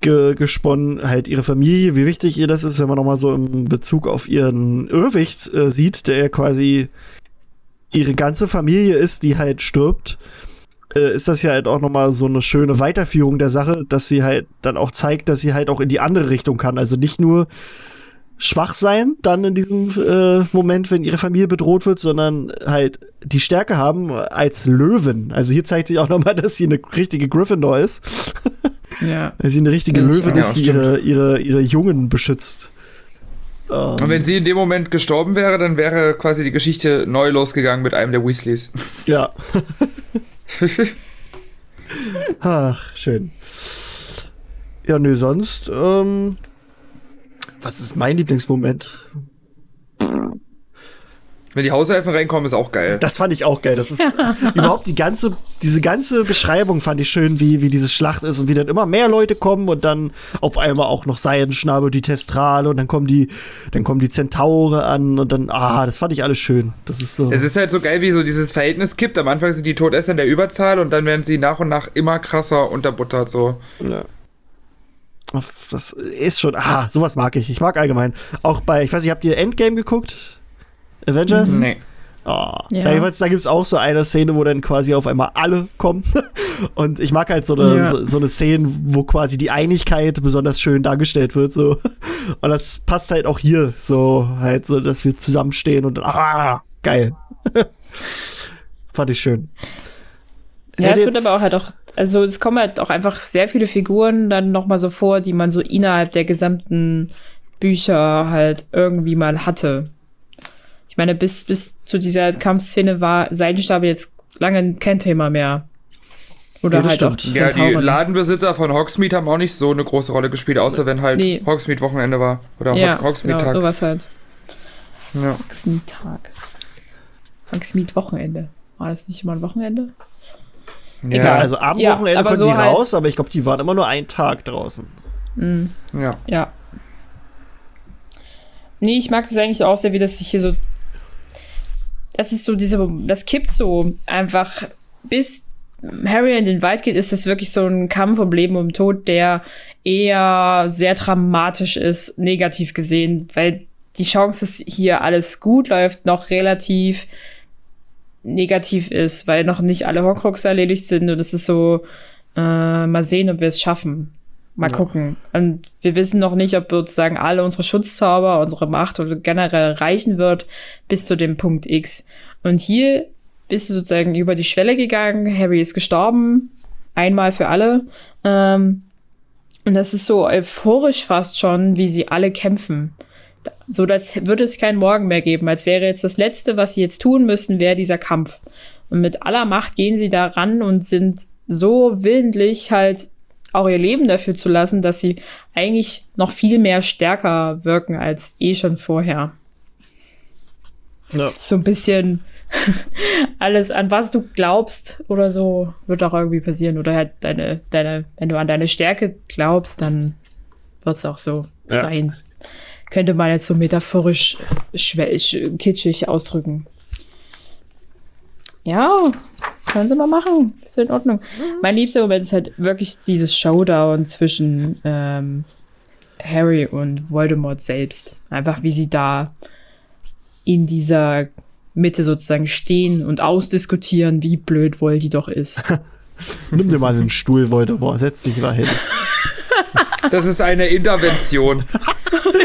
ge gesponnen, halt ihre Familie, wie wichtig ihr das ist, wenn man noch mal so im Bezug auf ihren Irrwicht äh, sieht, der ja quasi ihre ganze Familie ist, die halt stirbt, äh, ist das ja halt auch noch mal so eine schöne Weiterführung der Sache, dass sie halt dann auch zeigt, dass sie halt auch in die andere Richtung kann. Also nicht nur schwach sein dann in diesem äh, Moment, wenn ihre Familie bedroht wird, sondern halt die Stärke haben als Löwen. Also hier zeigt sich auch nochmal, dass sie eine richtige Gryffindor ist. Ja. Dass sie eine richtige Ja, Löwin ja, ist, die ihre, ihre, ihre Jungen beschützt. Und wenn sie in dem Moment gestorben wäre, dann wäre quasi die Geschichte neu losgegangen mit einem der Weasleys. ja. Ach, schön. Ja, nö, sonst, ähm, was ist mein Lieblingsmoment? Wenn die Hauselfen reinkommen, ist auch geil. Das fand ich auch geil. Das ist überhaupt die ganze, diese ganze Beschreibung fand ich schön, wie, wie diese Schlacht ist und wie dann immer mehr Leute kommen und dann auf einmal auch noch Seidenschnabel, die Testrale und dann kommen die, dann kommen die Zentaure an und dann, ah, das fand ich alles schön. Das ist so. Es ist halt so geil, wie so dieses Verhältnis kippt. Am Anfang sind die Todesser in der Überzahl und dann werden sie nach und nach immer krasser unterbuttert. So. Ja. Das ist schon, ah, sowas mag ich. Ich mag allgemein. Auch bei, ich weiß nicht, habt ihr Endgame geguckt? Avengers? Nee. Oh. Ja. Jedenfalls, da gibt es auch so eine Szene, wo dann quasi auf einmal alle kommen. Und ich mag halt so eine, Ja. so, so eine Szene, wo quasi die Einigkeit besonders schön dargestellt wird. So. Und das passt halt auch hier so, halt so, dass wir zusammenstehen und ah, geil. Fand ich schön. Ja, Hätte es wird aber auch halt auch, also es kommen halt auch einfach sehr viele Figuren dann nochmal so vor, die man so innerhalb der gesamten Bücher halt irgendwie mal hatte. Ich meine, bis, bis zu dieser Kampfszene war Seidenstabe jetzt lange kein Thema mehr. Oder Ja, halt auch stimmt. die Ja, die. Ladenbesitzer von Hogsmeade haben auch nicht so eine große Rolle gespielt, außer wenn halt Nee. Hogsmeade-Wochenende war. Oder ja, Hog- Hogsmeade-Tag. genau, sowas halt. ja. Hogsmeade-Tag. Hogsmeade-Wochenende. War das nicht immer ein Wochenende? Ja, Egal. also am Ja, Wochenende aber konnten so die halt- raus, aber ich glaube, die waren immer nur einen Tag draußen. ja. Ja. Nee, ich mag das eigentlich auch sehr, wie das sich hier so. Das ist so diese. Das kippt so einfach. Bis Harry in den Wald geht, ist das wirklich so ein Kampf um Leben und Tod, der eher sehr dramatisch ist, negativ gesehen, weil die Chance, dass hier alles gut läuft, noch relativ negativ ist, weil noch nicht alle Horcruxe erledigt sind und es ist so, äh, mal sehen, ob wir es schaffen. Mal Ja. gucken. Und wir wissen noch nicht, ob sozusagen alle unsere Schutzzauber, unsere Macht oder generell reichen wird bis zu dem Punkt X. Und hier bist du sozusagen über die Schwelle gegangen. Harry ist gestorben. Einmal für alle. Ähm, und das ist so euphorisch fast schon, wie sie alle kämpfen. So, als würde es keinen Morgen mehr geben, als wäre jetzt das Letzte, was sie jetzt tun müssen, wäre dieser Kampf. Und mit aller Macht gehen sie da ran und sind so willentlich halt auch ihr Leben dafür zu lassen, dass sie eigentlich noch viel mehr stärker wirken als eh schon vorher. Ja. So ein bisschen alles, an was du glaubst oder so, wird auch irgendwie passieren. Oder halt deine, deine, wenn du an deine Stärke glaubst, dann wird es auch so Ja. sein. Könnte man jetzt so metaphorisch kitschig ausdrücken. Ja, können sie mal machen. Ist in Ordnung. Mein liebster Moment ist halt wirklich dieses Showdown zwischen ähm, Harry und Voldemort selbst. Einfach wie sie da in dieser Mitte sozusagen stehen und ausdiskutieren, wie blöd Voldy doch ist. Nimm dir mal einen Stuhl, Voldemort, setz dich mal hin. Das ist eine Intervention.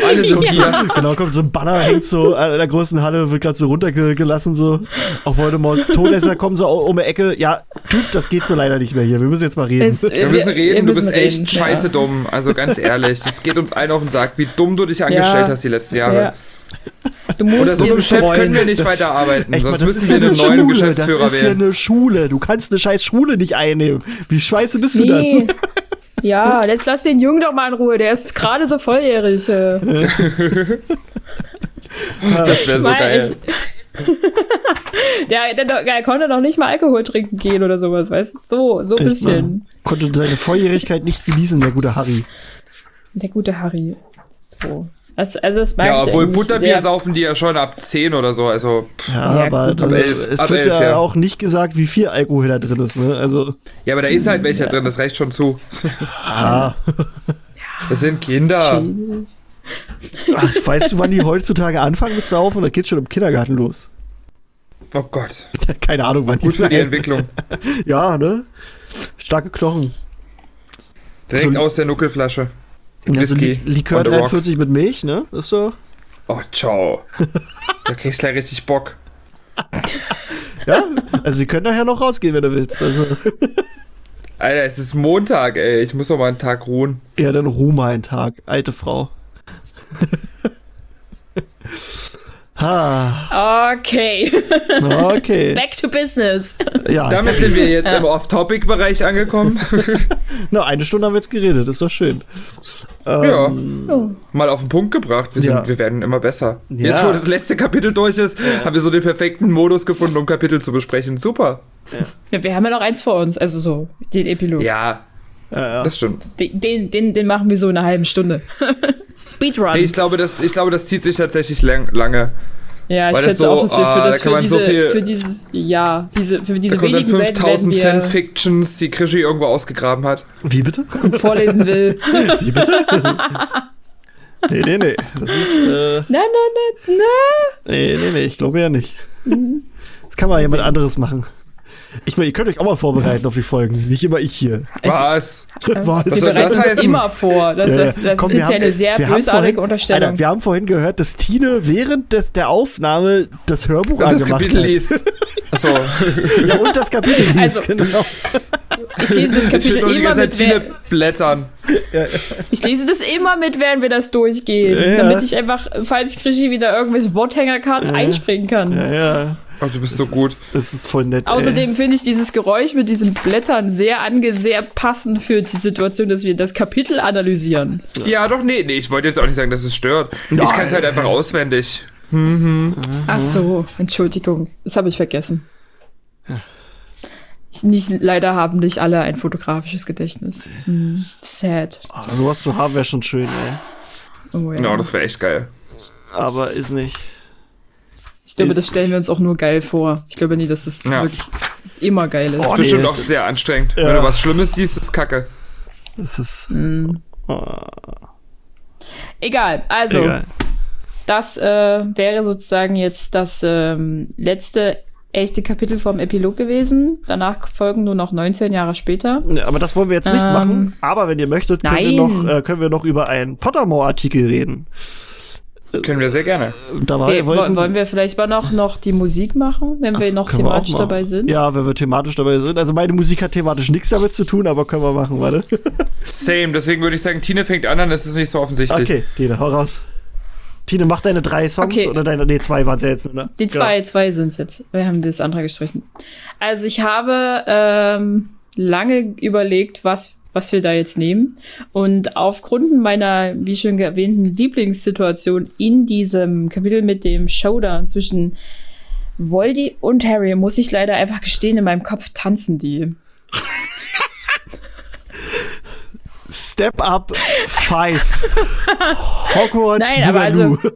Alle sind hier. Genau, kommt so ein Banner, hängt so an der großen Halle, wird gerade so runtergelassen, so. Auch Voldemorts Todesser kommen so um die Ecke. Ja, Typ, das geht so leider nicht mehr hier. Wir müssen jetzt mal reden. Es- Wir müssen Wir- reden, wir du bist müssen echt reden, scheiße ja. dumm. Also ganz ehrlich, das geht uns allen auf den Sack, wie dumm du dich angestellt Ja. hast die letzten Jahre. Ja. Du Oder musst so einem jetzt Chef können wir freuen. nicht Das- weiterarbeiten, Echt, sonst das müssen wir ja eine einen neuen Schule. Das Geschäftsführer ist ja eine Schule. Du kannst eine scheiß Schule nicht einnehmen. Wie scheiße bist du Nee. dann? Ja, jetzt lass den Jungen doch mal in Ruhe. Der ist gerade so volljährig. äh. Das wäre so geil. Der, der, der konnte noch nicht mal Alkohol trinken gehen oder sowas, weißt du? So, so ein bisschen. Konnte seine Volljährigkeit nicht genießen, der gute Harry. Der gute Harry. So. Also, also das mag Ja, obwohl Butterbier sehr. saufen die ja schon ab 10 oder so, also pff. Ja, Ja, aber gut, das, ab elf- es ab wird elf, ja, ja. auch nicht gesagt, wie viel Alkohol da drin ist. Ne? Also, Ja, aber da ist halt welcher drin, das reicht schon zu. ah. Das sind Kinder. Ach, weißt du, wann die heutzutage anfangen mit Saufen? Da geht schon im Kindergarten los. Oh Gott. Keine Ahnung, wann Gut die für die Entwicklung. Ja, ne? Starke Knochen. Direkt So- aus der Nuckelflasche. Also Whisky Li Likör on the rocks. 43 mit Milch, ne? Ist so. Oh, ciao. Da kriegst du gleich richtig Bock. Ja, also wir können nachher noch rausgehen, wenn du willst. Also, Alter, es ist Montag, ey. Ich muss noch mal einen Tag ruhen. ja, dann ruh mal einen Tag. Alte Frau. ha, Okay, okay. back to business. Ja, Damit sind wir jetzt im Off-Topic-Bereich angekommen. na, eine Stunde haben wir jetzt geredet, ist doch schön. Ja. Ähm, Oh. Mal auf den Punkt gebracht. Wir, sind, Ja. wir werden immer besser. Ja. Jetzt, wo das letzte Kapitel durch ist, haben wir so den perfekten Modus gefunden, um Kapitel zu besprechen. Super. Ja, wir haben ja noch eins vor uns, also so, den Epilog. Ja, ja, ja. das stimmt. Den, den, den, machen wir so in einer halben Stunde. Speedrun. Nee, ich, glaube, das, ich glaube, das zieht sich tatsächlich lang, lange. ja, ich schätze so, auch, dass wir für, ah, das, da für, man so diese, viel- für dieses, ja, diese, für Da diese dann wenigen Seiten werden 5000 wir Fanfictions, die Krischi irgendwo ausgegraben hat. Wie bitte? vorlesen will. Wie bitte? nee, nee, nee. Das ist, äh, Nein, nein, nein, nein. nee, nee, nee, ich glaube ja nicht. Das kann mal jemand anderes machen. Ich meine, ihr könnt euch auch mal vorbereiten auf die Folgen. Nicht immer ich hier. Was? Was? Wir das bereiten uns heißen? immer vor. Das, Ja, ja. das, das Komm, ist jetzt ja eine sehr bösartige vorhin- Unterstellung. Alter, wir haben vorhin gehört, dass Tine während des, der Aufnahme das Hörbuch Und das angemacht Kapitel hat. liest. Achso. Ja, und das Kapitel liest, Also, genau. ich lese das Kapitel immer mit, Tine blättern. ich lese das immer mit, während wir das durchgehen. Ja, ja. Damit ich einfach, falls Krischi wieder irgendwelche Worthängerkarten einspringen kann. Ja, ja. Oh, du bist so gut. Das ist voll nett. Außerdem finde ich dieses Geräusch mit diesen Blättern sehr ange sehr passend für die Situation, dass wir das Kapitel analysieren. Ja, doch, nee, nee, ich wollte jetzt auch nicht sagen, dass es stört. Ich kann es halt einfach auswendig. Ach so, Entschuldigung, das habe ich vergessen. Ich, nicht, leider haben nicht alle ein fotografisches Gedächtnis. Hm, sad. Ah, sowas zu haben wäre schon schön, ey. Oh, ja. Ja, das wäre echt geil. Aber ist nicht. Ich glaube, ist- das stellen wir uns auch nur geil vor. Ich glaube nie, dass das Ja. wirklich immer geil ist. Oh, ist bestimmt nee. auch sehr anstrengend. Ja. Wenn du was Schlimmes siehst, ist kacke. Das ist. Hm. Oh, Egal, also egal. das äh, wäre sozusagen jetzt das ähm, letzte echte Kapitel vom Epilog gewesen. Danach folgen nur noch 19 Jahre später. Ja, aber das wollen wir jetzt nicht Ähm, machen. Aber wenn ihr möchtet, können wir, noch, äh, können wir noch über einen Pottermore-Artikel reden. Können wir sehr gerne. Und Da war, Okay, wollten- wollen, wir vielleicht mal noch, noch die Musik machen, wenn wir Ach, noch wir thematisch machen. dabei sind? Ja, wenn wir thematisch dabei sind. Also meine Musik hat thematisch nichts damit zu tun, aber können wir machen, warte. Same, deswegen würde ich sagen, Tine fängt an, dann ist es nicht so offensichtlich. Okay, Tine, hau raus. Tine, mach deine drei Songs Okay. oder deine, nee, zwei waren es ja jetzt, ne? Die zwei, zwei sind es jetzt. Wir haben das andere gestrichen. Also ich habe ähm, lange überlegt, was, was wir da jetzt nehmen. Und aufgrund meiner, wie schon erwähnten, Lieblingssituation in diesem Kapitel mit dem Showdown zwischen Voldy und Harry, muss ich leider einfach gestehen, in meinem Kopf tanzen die. Step Up 5. Hogwarts Nein, aber Boogaloo.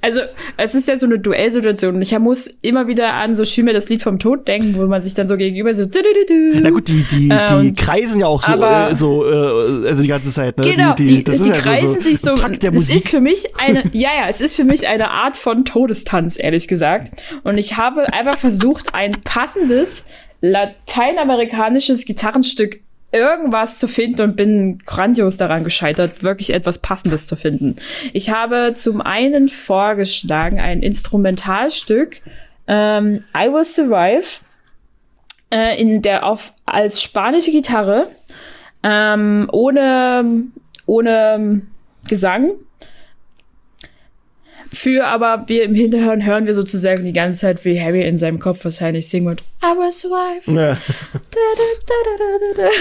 Also, es ist ja so eine Duellsituation und ich muss immer wieder an so Schüler das Lied vom Tod denken, wo man sich dann so gegenüber so. Du, du, du. Na gut, die, die, die Ähm, kreisen ja auch so, aber- äh, so äh, also die ganze Zeit, ne? Genau, die, die, das ist ja kreisen so, sich so. Takt der es ist Musik. für mich eine, ja, ja, es ist für mich eine Art von Todestanz, ehrlich gesagt. Und ich habe einfach versucht, ein passendes lateinamerikanisches Gitarrenstück irgendwas zu finden und bin grandios daran gescheitert, wirklich etwas Passendes zu finden. Ich habe zum einen vorgeschlagen ein Instrumentalstück, ähm, I Will Survive, äh, in der auf als spanische Gitarre ähm, ohne, ohne Gesang. Für aber wir im Hinterhören hören wir sozusagen die ganze Zeit, wie Harry in seinem Kopf wahrscheinlich singt und I will survive. Ja, Da, da,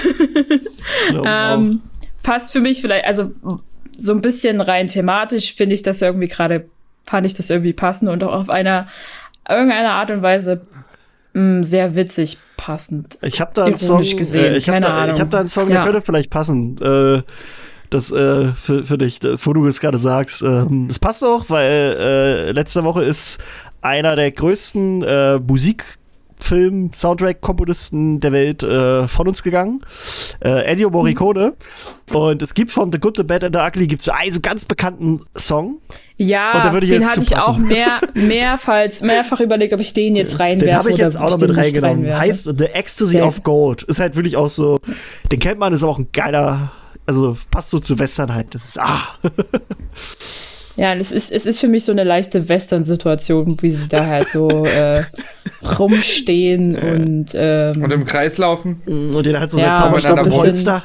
da, Ähm, passt für mich vielleicht, also so ein bisschen rein thematisch finde ich das irgendwie gerade, fand ich das irgendwie passend und auch auf einer irgendeiner Art und Weise mh, sehr witzig passend. ich habe da einen Song, gesehen, äh, ich habe da, ich hab da einen Song, Ja. der könnte vielleicht passen. Äh, das äh, für, für dich, das, wo du es gerade sagst. Ähm, das passt auch, weil äh, letzte Woche ist einer der größten äh, Musikfilm, Soundtrack-Komponisten der Welt äh, von uns gegangen. Äh, Ennio Morricone. Und es gibt von The Good, The Bad and The Ugly gibt so einen so ganz bekannten Song. Ja, den hatte ich auch mehr, mehrfalls, mehrfach überlegt, ob ich den jetzt reinwerfe. Den habe ich jetzt auch noch mit reingenommen. Heißt The Ecstasy Okay. of Gold. Ist halt wirklich auch so, den kennt man, ist auch ein geiler, also passt so zu Western halt. Das ist, ah. Ja, es ist, es ist für mich so eine leichte Western-Situation, wie sie da halt so äh, rumstehen und, ähm, Und im Kreis laufen. Und den hat so Ja, sein Zauberstab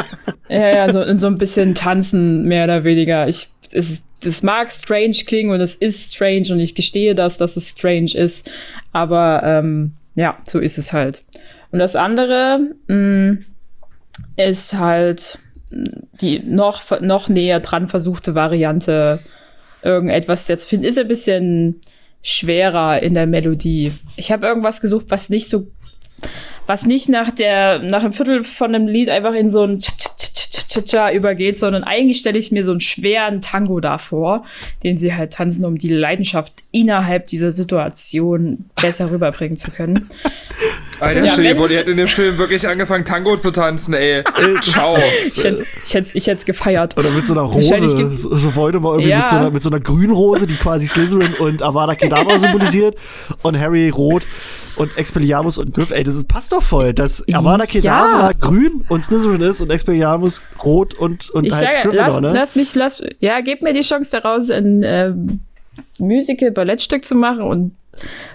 ja, ja, so, so ein bisschen tanzen, mehr oder weniger. Ich, es, das mag strange klingen und es ist strange und ich gestehe das, dass es strange ist. Aber ähm, ja, so ist es halt. Und das andere mh, ist halt die noch, noch näher dran versuchte Variante, irgendetwas jetzt finden, ist ein bisschen schwerer in der Melodie. Ich habe irgendwas gesucht, was nicht so was nicht nach der nach einem Viertel von einem Lied einfach in so ein Cha-cha-cha-cha-cha übergeht, sondern eigentlich stelle ich mir so einen schweren Tango davor, den sie halt tanzen, um die Leidenschaft innerhalb dieser Situation besser rüberbringen zu können. Alter, Ja, stell dir vor, wenn's- die hätten in dem Film wirklich angefangen, Tango zu tanzen, ey. Ciao. Ich hätte ich hätt's, ich hätt's gefeiert. Oder mit so einer Rose. So, wollte man irgendwie Ja. mit, so einer, mit so einer grünen Rose, die quasi Slytherin und Avada Kedavra symbolisiert. Und Harry rot und Expelliarmus und Griff. Ey, das ist, passt doch voll, dass Avada Ja. Kedavra grün und Slytherin ist und Expelliarmus rot und, und Ich halt sage, Gryffindor, lass, ne? lass mich, lass, ja, gebt mir die Chance daraus, ein ähm, Musical-Ballettstück zu machen und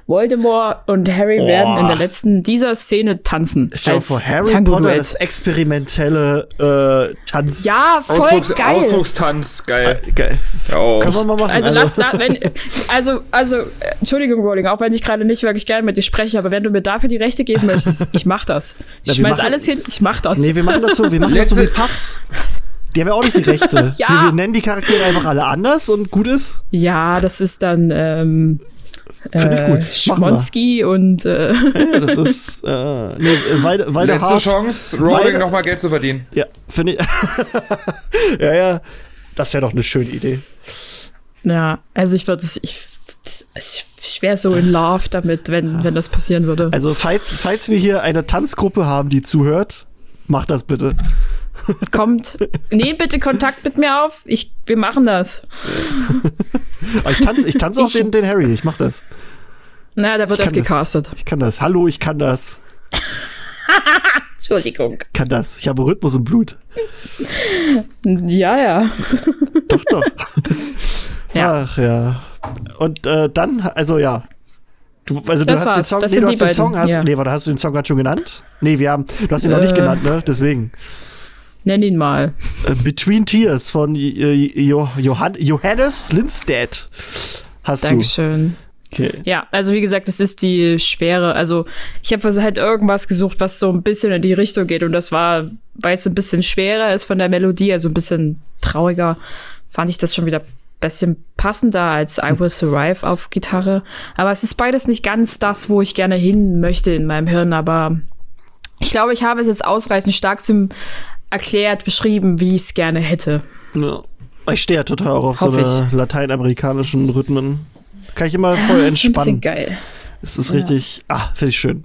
Voldemort und Harry Oh. werden in der letzten dieser Szene tanzen. Dir als vor, Harry Tango-Duett. Potter, das experimentelle äh, Tanz. Ja, voll Ausdrucks geil. Ausdruckstanz, geil. Geil. Ja, oh. Können wir mal machen. Also, lass, la, wenn, also, also, äh, Entschuldigung, Rowling, auch wenn ich gerade nicht wirklich gerne mit dir spreche, aber wenn du mir dafür die Rechte geben möchtest, ich mach das. Ich schmeiß machen- alles hin, ich mach das. Nee, wir machen das so, wir machen das so wie Letzte- Puffs. Die haben ja auch nicht die Rechte. Ja. wir, wir nennen die Charaktere einfach alle anders und gut ist. ja, das ist dann, ähm, Finde ich äh, gut. Schmonski und, äh, Ja, das ist, äh, nee, weil, weil der Letzte Hart, Chance, Rowling nochmal Geld zu verdienen. Ja, finde ich. ja, ja. Das wäre doch eine schöne Idee. ja, also ich würde es, ich, ich, ich wäre so in love damit, wenn, wenn das passieren würde. Also, falls, falls wir hier eine Tanzgruppe haben, die zuhört, macht das bitte. Kommt, nehmt bitte Kontakt mit mir auf, ich, wir machen das. Ich tanze ich tanz auch Ich- den, den Harry, ich mach das. Na, da wird das kann das. gecastet. Ich kann das. Hallo, ich kann das. Entschuldigung. Ich kann das. Ich habe Rhythmus im Blut. Ja, ja. Doch, doch. Ja. Ach ja. Und äh, dann, also ja. Du, also du Das hast den. Song, Das nee, du hast den beiden, Song, hast, ja. nee, warte, hast du den Song gerade schon genannt? Nee, wir haben, du hast ihn noch nicht Äh. genannt, ne? Deswegen. Nenn ihn mal. Äh, Between Tears von äh, jo Johann Johannes Lindstedt hast Dankeschön. du. Okay. Ja, also wie gesagt, es ist die schwere. Also ich habe halt irgendwas gesucht, was so ein bisschen in die Richtung geht. Und das war, weil es ein bisschen schwerer ist von der Melodie, also ein bisschen trauriger, fand ich das schon wieder ein bisschen passender als I Will Survive auf Gitarre. Aber es ist beides nicht ganz das, wo ich gerne hin möchte in meinem Hirn. Aber ich glaube, ich habe es jetzt ausreichend stark zum erklärt, beschrieben, wie ich es gerne hätte. Ja. Ich stehe ja total auch auf Hoffe so eine lateinamerikanischen Rhythmen. Kann ich immer voll das ist schon ein bisschen entspannen. geil. Es ist Ja. richtig, ah, finde ich schön.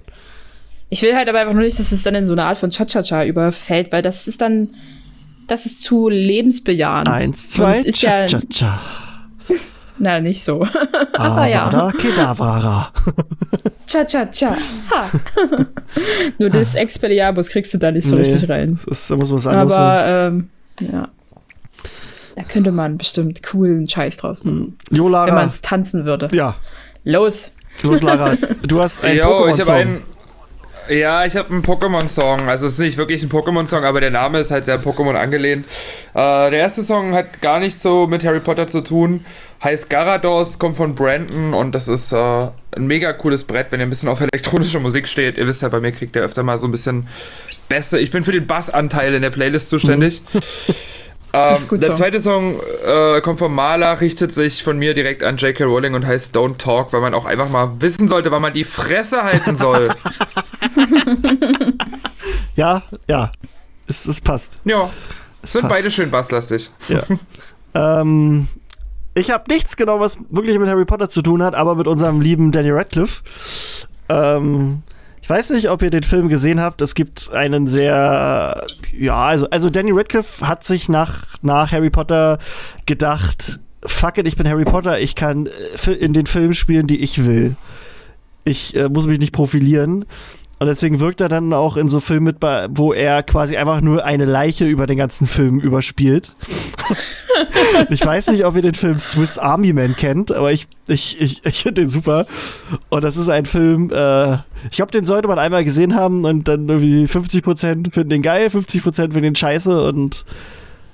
Ich will halt aber einfach nur nicht, dass es dann in so eine Art von Cha-Cha-Cha überfällt, weil das ist dann, das ist zu lebensbejahend. Eins, zwei, es cha, cha, cha. na, nicht so. ja. Avada Kedavra. Cha-Cha-Cha. Ha. nur das Expelliarmus kriegst du da nicht so Nee, richtig rein. Das ist, da muss was anderes. Aber, ähm, ja. Da könnte man bestimmt coolen Scheiß draus machen, Jo, wenn man Lara. es tanzen würde. Ja, Los. los, Lara. Du hast einen Jo, ich habe Pokémon-Song. einen. Ja, ich habe einen Pokémon-Song. Also es ist nicht wirklich ein Pokémon-Song, aber der Name ist halt sehr Pokémon angelehnt. Äh, der erste Song hat gar nicht so mit Harry Potter zu tun. Heißt Garados, kommt von Brandon und das ist äh, ein mega cooles Brett, wenn ihr ein bisschen auf elektronische Musik steht. Ihr wisst ja, bei mir kriegt ihr öfter mal so ein bisschen Bässe. Ich bin für den Bassanteil in der Playlist zuständig. Ähm, ist gut der so. zweite Song äh, kommt von Maler, richtet sich von mir direkt an J.K. Rowling und heißt Don't Talk, weil man auch einfach mal wissen sollte, wann man die Fresse halten soll. Ja, ja. Es, es passt. ja, sind passt. beide schön basslastig. Ja. ähm, ich habe nichts genau, was wirklich mit Harry Potter zu tun hat, aber mit unserem lieben Danny Radcliffe. Ähm, ich weiß nicht, ob ihr den Film gesehen habt. Es gibt einen sehr, ja, also, also Danny Radcliffe hat sich nach, nach Harry Potter gedacht, fuck it, ich bin Harry Potter, ich kann äh, in den Filmen spielen, die ich will. Ich äh, muss mich nicht profilieren. Und deswegen wirkt er dann auch in so Filmen mit, wo er quasi einfach nur eine Leiche über den ganzen Film überspielt. ich weiß nicht, ob ihr den Film Swiss Army Man kennt, aber ich, ich, ich, ich finde den super. Und das ist ein Film, äh, ich glaube, den sollte man einmal gesehen haben und dann irgendwie 50% finden den geil, 50% finden den scheiße und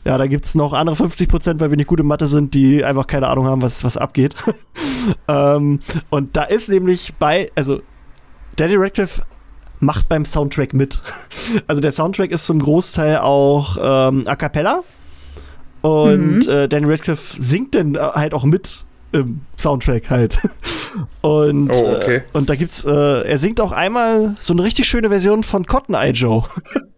ja, da gibt es noch andere 50%, weil wir nicht gut in Mathe sind, die einfach keine Ahnung haben, was, was abgeht. ähm, und da ist nämlich bei, also Danny Radcliffe macht beim Soundtrack mit. Also der Soundtrack ist zum Großteil auch ähm, a cappella. Und Mhm. äh, Danny Radcliffe singt dann äh, halt auch mit im Soundtrack halt. Und, Oh, okay. äh, und da gibt's, äh, er singt auch einmal so eine richtig schöne Version von Cotton Eye Joe.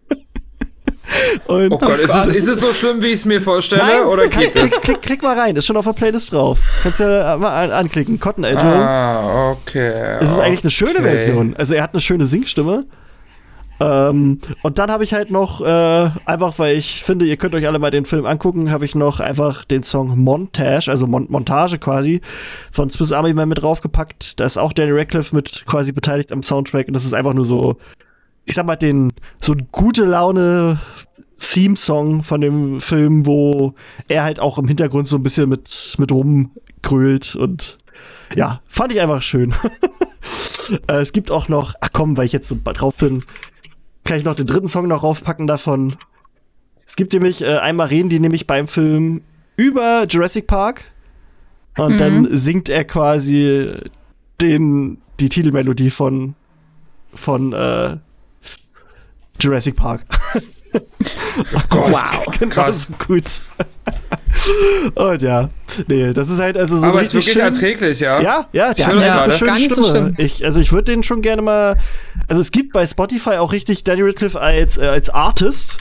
und Oh Gott, ist, es, ist es so schlimm, wie ich es mir vorstelle? Nein, oder klick, klick, klick, klick mal rein, ist schon auf der Playlist drauf. Kannst ja mal an, anklicken. Cotton Eye Joe. Ah, okay. Es ist eigentlich eine schöne. Version. Also er hat eine schöne Singstimme. Ähm, und dann habe ich halt noch, äh, einfach weil ich finde, ihr könnt euch alle mal den Film angucken, habe ich noch einfach den Song Montage, also Mon Montage quasi, von Swiss Army Man mit draufgepackt. Da ist auch Danny Radcliffe mit quasi beteiligt am Soundtrack und das ist einfach nur so, ich sag mal, den, so gute Laune Theme-Song von dem Film, wo er halt auch im Hintergrund so ein bisschen mit, mit rumkrölt und ja, fand ich einfach schön. äh, es gibt auch noch, ach komm, weil ich jetzt so drauf bin, kann ich noch den dritten Song noch raufpacken davon. Es gibt nämlich äh, einmal reden die nämlich beim Film über Jurassic Park und Mhm. dann singt er quasi den, die Titelmelodie von, von äh, Jurassic Park. Gott, Wow. Genau krass. so gut. Und ja, nee, das ist halt also so Aber es ist richtig wirklich schön. erträglich, ja? Ja, ja, der hat einfach eine schöne Gar nicht so Stimme. schlimm. ich, also ich würde den schon gerne mal. Also es gibt bei Spotify auch richtig Danny Radcliffe als, äh, als Artist.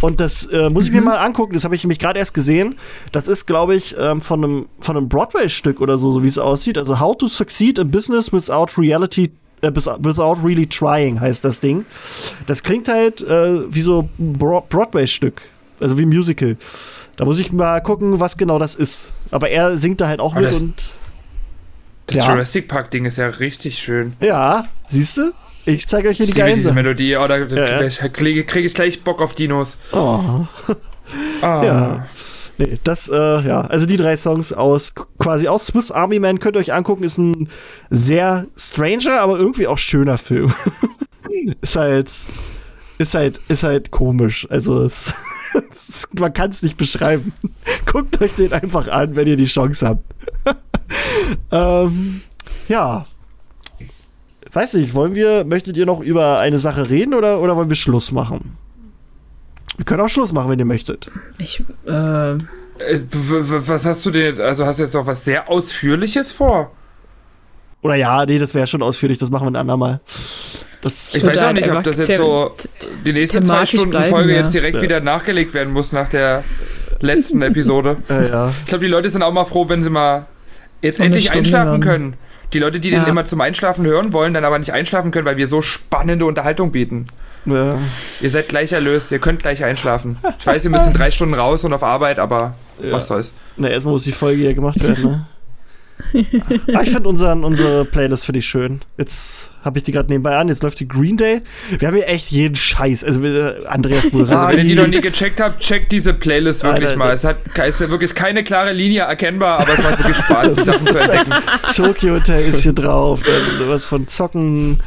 Und das äh, muss ich Mhm. mir mal angucken. Das habe ich nämlich gerade erst gesehen. Das ist, glaube ich, ähm, von einem, von einem Broadway-Stück oder so, so wie es aussieht. Also How to Succeed in Business Without Reality. Äh, without really trying heißt das Ding. Das klingt halt äh, wie so ein Bro Broadway-Stück. Also wie ein Musical. Da muss ich mal gucken, was genau das ist. Aber er singt da halt auch Aber mit das- und. Das Ja. Jurassic Park-Ding ist ja richtig schön. Ja, siehst du? Ich zeige euch hier Ich die Sachen. Melodie. Oh, da Ja, ja. kriege krieg ich gleich Bock auf Dinos. Oh. Ah. Ja. Nee, das, äh, ja, also die drei Songs aus, quasi aus Swiss Army Man könnt ihr euch angucken, ist ein sehr stranger, aber irgendwie auch schöner Film. ist halt, ist halt, ist halt komisch. Also, es, man kann es nicht beschreiben. Guckt euch den einfach an, wenn ihr die Chance habt. ähm, ja. Weiß nicht, wollen wir, möchtet ihr noch über eine Sache reden oder, oder wollen wir Schluss machen? Wir können auch Schluss machen, wenn ihr möchtet. Ich, äh, Äh, Was hast du denn? Also hast du jetzt noch was sehr Ausführliches vor? Oder ja, nee, das wäre schon ausführlich, das machen wir ein andermal. Das, Ich weiß auch nicht, ob das jetzt so die nächste zwei Stunden bleiben, Folge ja. jetzt direkt Ja. wieder nachgelegt werden muss nach der letzten Episode. äh, ja. Ich glaube, die Leute sind auch mal froh, wenn sie mal jetzt eine endlich Stunde einschlafen hören. können. Die Leute, die den Ja. immer zum Einschlafen hören wollen, dann aber nicht einschlafen können, weil wir so spannende Unterhaltung bieten. Ja. Ihr seid gleich erlöst, ihr könnt gleich einschlafen. Ich weiß, ihr müsst in drei Stunden raus und auf Arbeit, aber Ja. was soll's. Na, erstmal muss die Folge ja gemacht werden, ne? ah, ich finde unsere Playlist finde ich schön. Jetzt habe ich die gerade nebenbei an. Jetzt läuft die Green Day. Wir haben hier echt jeden Scheiß. Also wir- Andreas Mulrani. Also wenn ihr die noch nie gecheckt habt, checkt diese Playlist wirklich Alter, mal. Es hat ist ja wirklich keine klare Linie erkennbar, aber es macht wirklich Spaß, die Sachen zu entdecken. Tokyo Hotel ist hier drauf. Dann was von Zocken.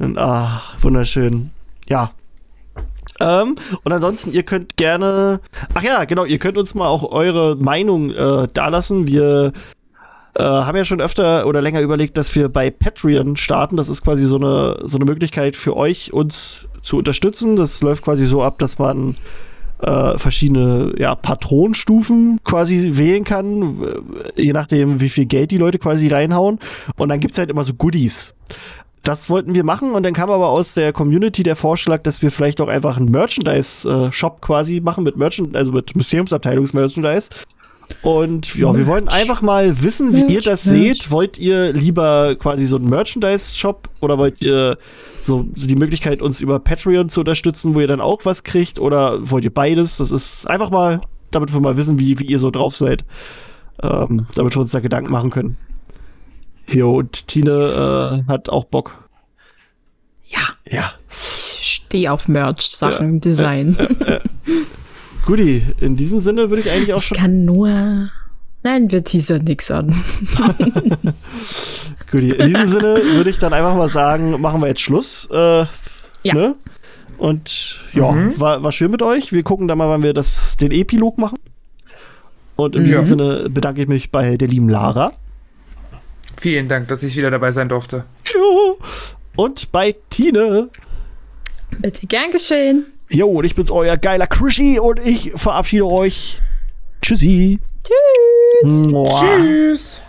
Und, ah, wunderschön. Ja. Ähm, und ansonsten, ihr könnt gerne. Ach ja, genau, ihr könnt uns mal auch eure Meinung äh, dalassen. Wir äh, haben ja schon öfter oder länger überlegt, dass wir bei Patreon starten. Das ist quasi so eine, so eine Möglichkeit für euch, uns zu unterstützen. Das läuft quasi so ab, dass man äh, verschiedene ja, Patronstufen quasi wählen kann, äh, je nachdem, wie viel Geld die Leute quasi reinhauen. Und dann gibt's halt immer so Goodies. Das wollten wir machen und dann kam aber aus der Community der Vorschlag, dass wir vielleicht auch einfach einen Merchandise-Shop quasi machen mit Merchand, also mit Museumsabteilungs-Merchandise. Und ja, wir wollen einfach mal wissen, wie ihr das Merch, seht. Wollt ihr lieber quasi so einen Merchandise-Shop oder wollt ihr so die Möglichkeit, uns über Patreon zu unterstützen, wo ihr dann auch was kriegt? Oder wollt ihr beides? Das ist einfach mal, damit wir mal wissen, wie, wie ihr so drauf seid. Ähm, damit wir uns da Gedanken machen können. Jo, und Tine äh, hat auch Bock. Ja, Ja. ich stehe auf Merch-Sachen, Design. Guti, in diesem Sinne würde ich eigentlich auch ich schon. kann nur. Nein, wir teasern nix an. Guti, in diesem Sinne würde ich dann einfach mal sagen, machen wir jetzt Schluss. Äh, Ja. Ne? Und ja, Mhm. war, war schön mit euch. Wir gucken dann mal, wann wir das, den Epilog machen. Und in Ja. diesem Sinne bedanke ich mich bei der lieben Lara. Vielen Dank, dass ich wieder dabei sein durfte. Jo. Und bei Tine. Bitte gern geschehen. Jo, und ich bin's euer geiler Krischi und ich verabschiede euch. Tschüssi. Tschüss. Mua. Tschüss.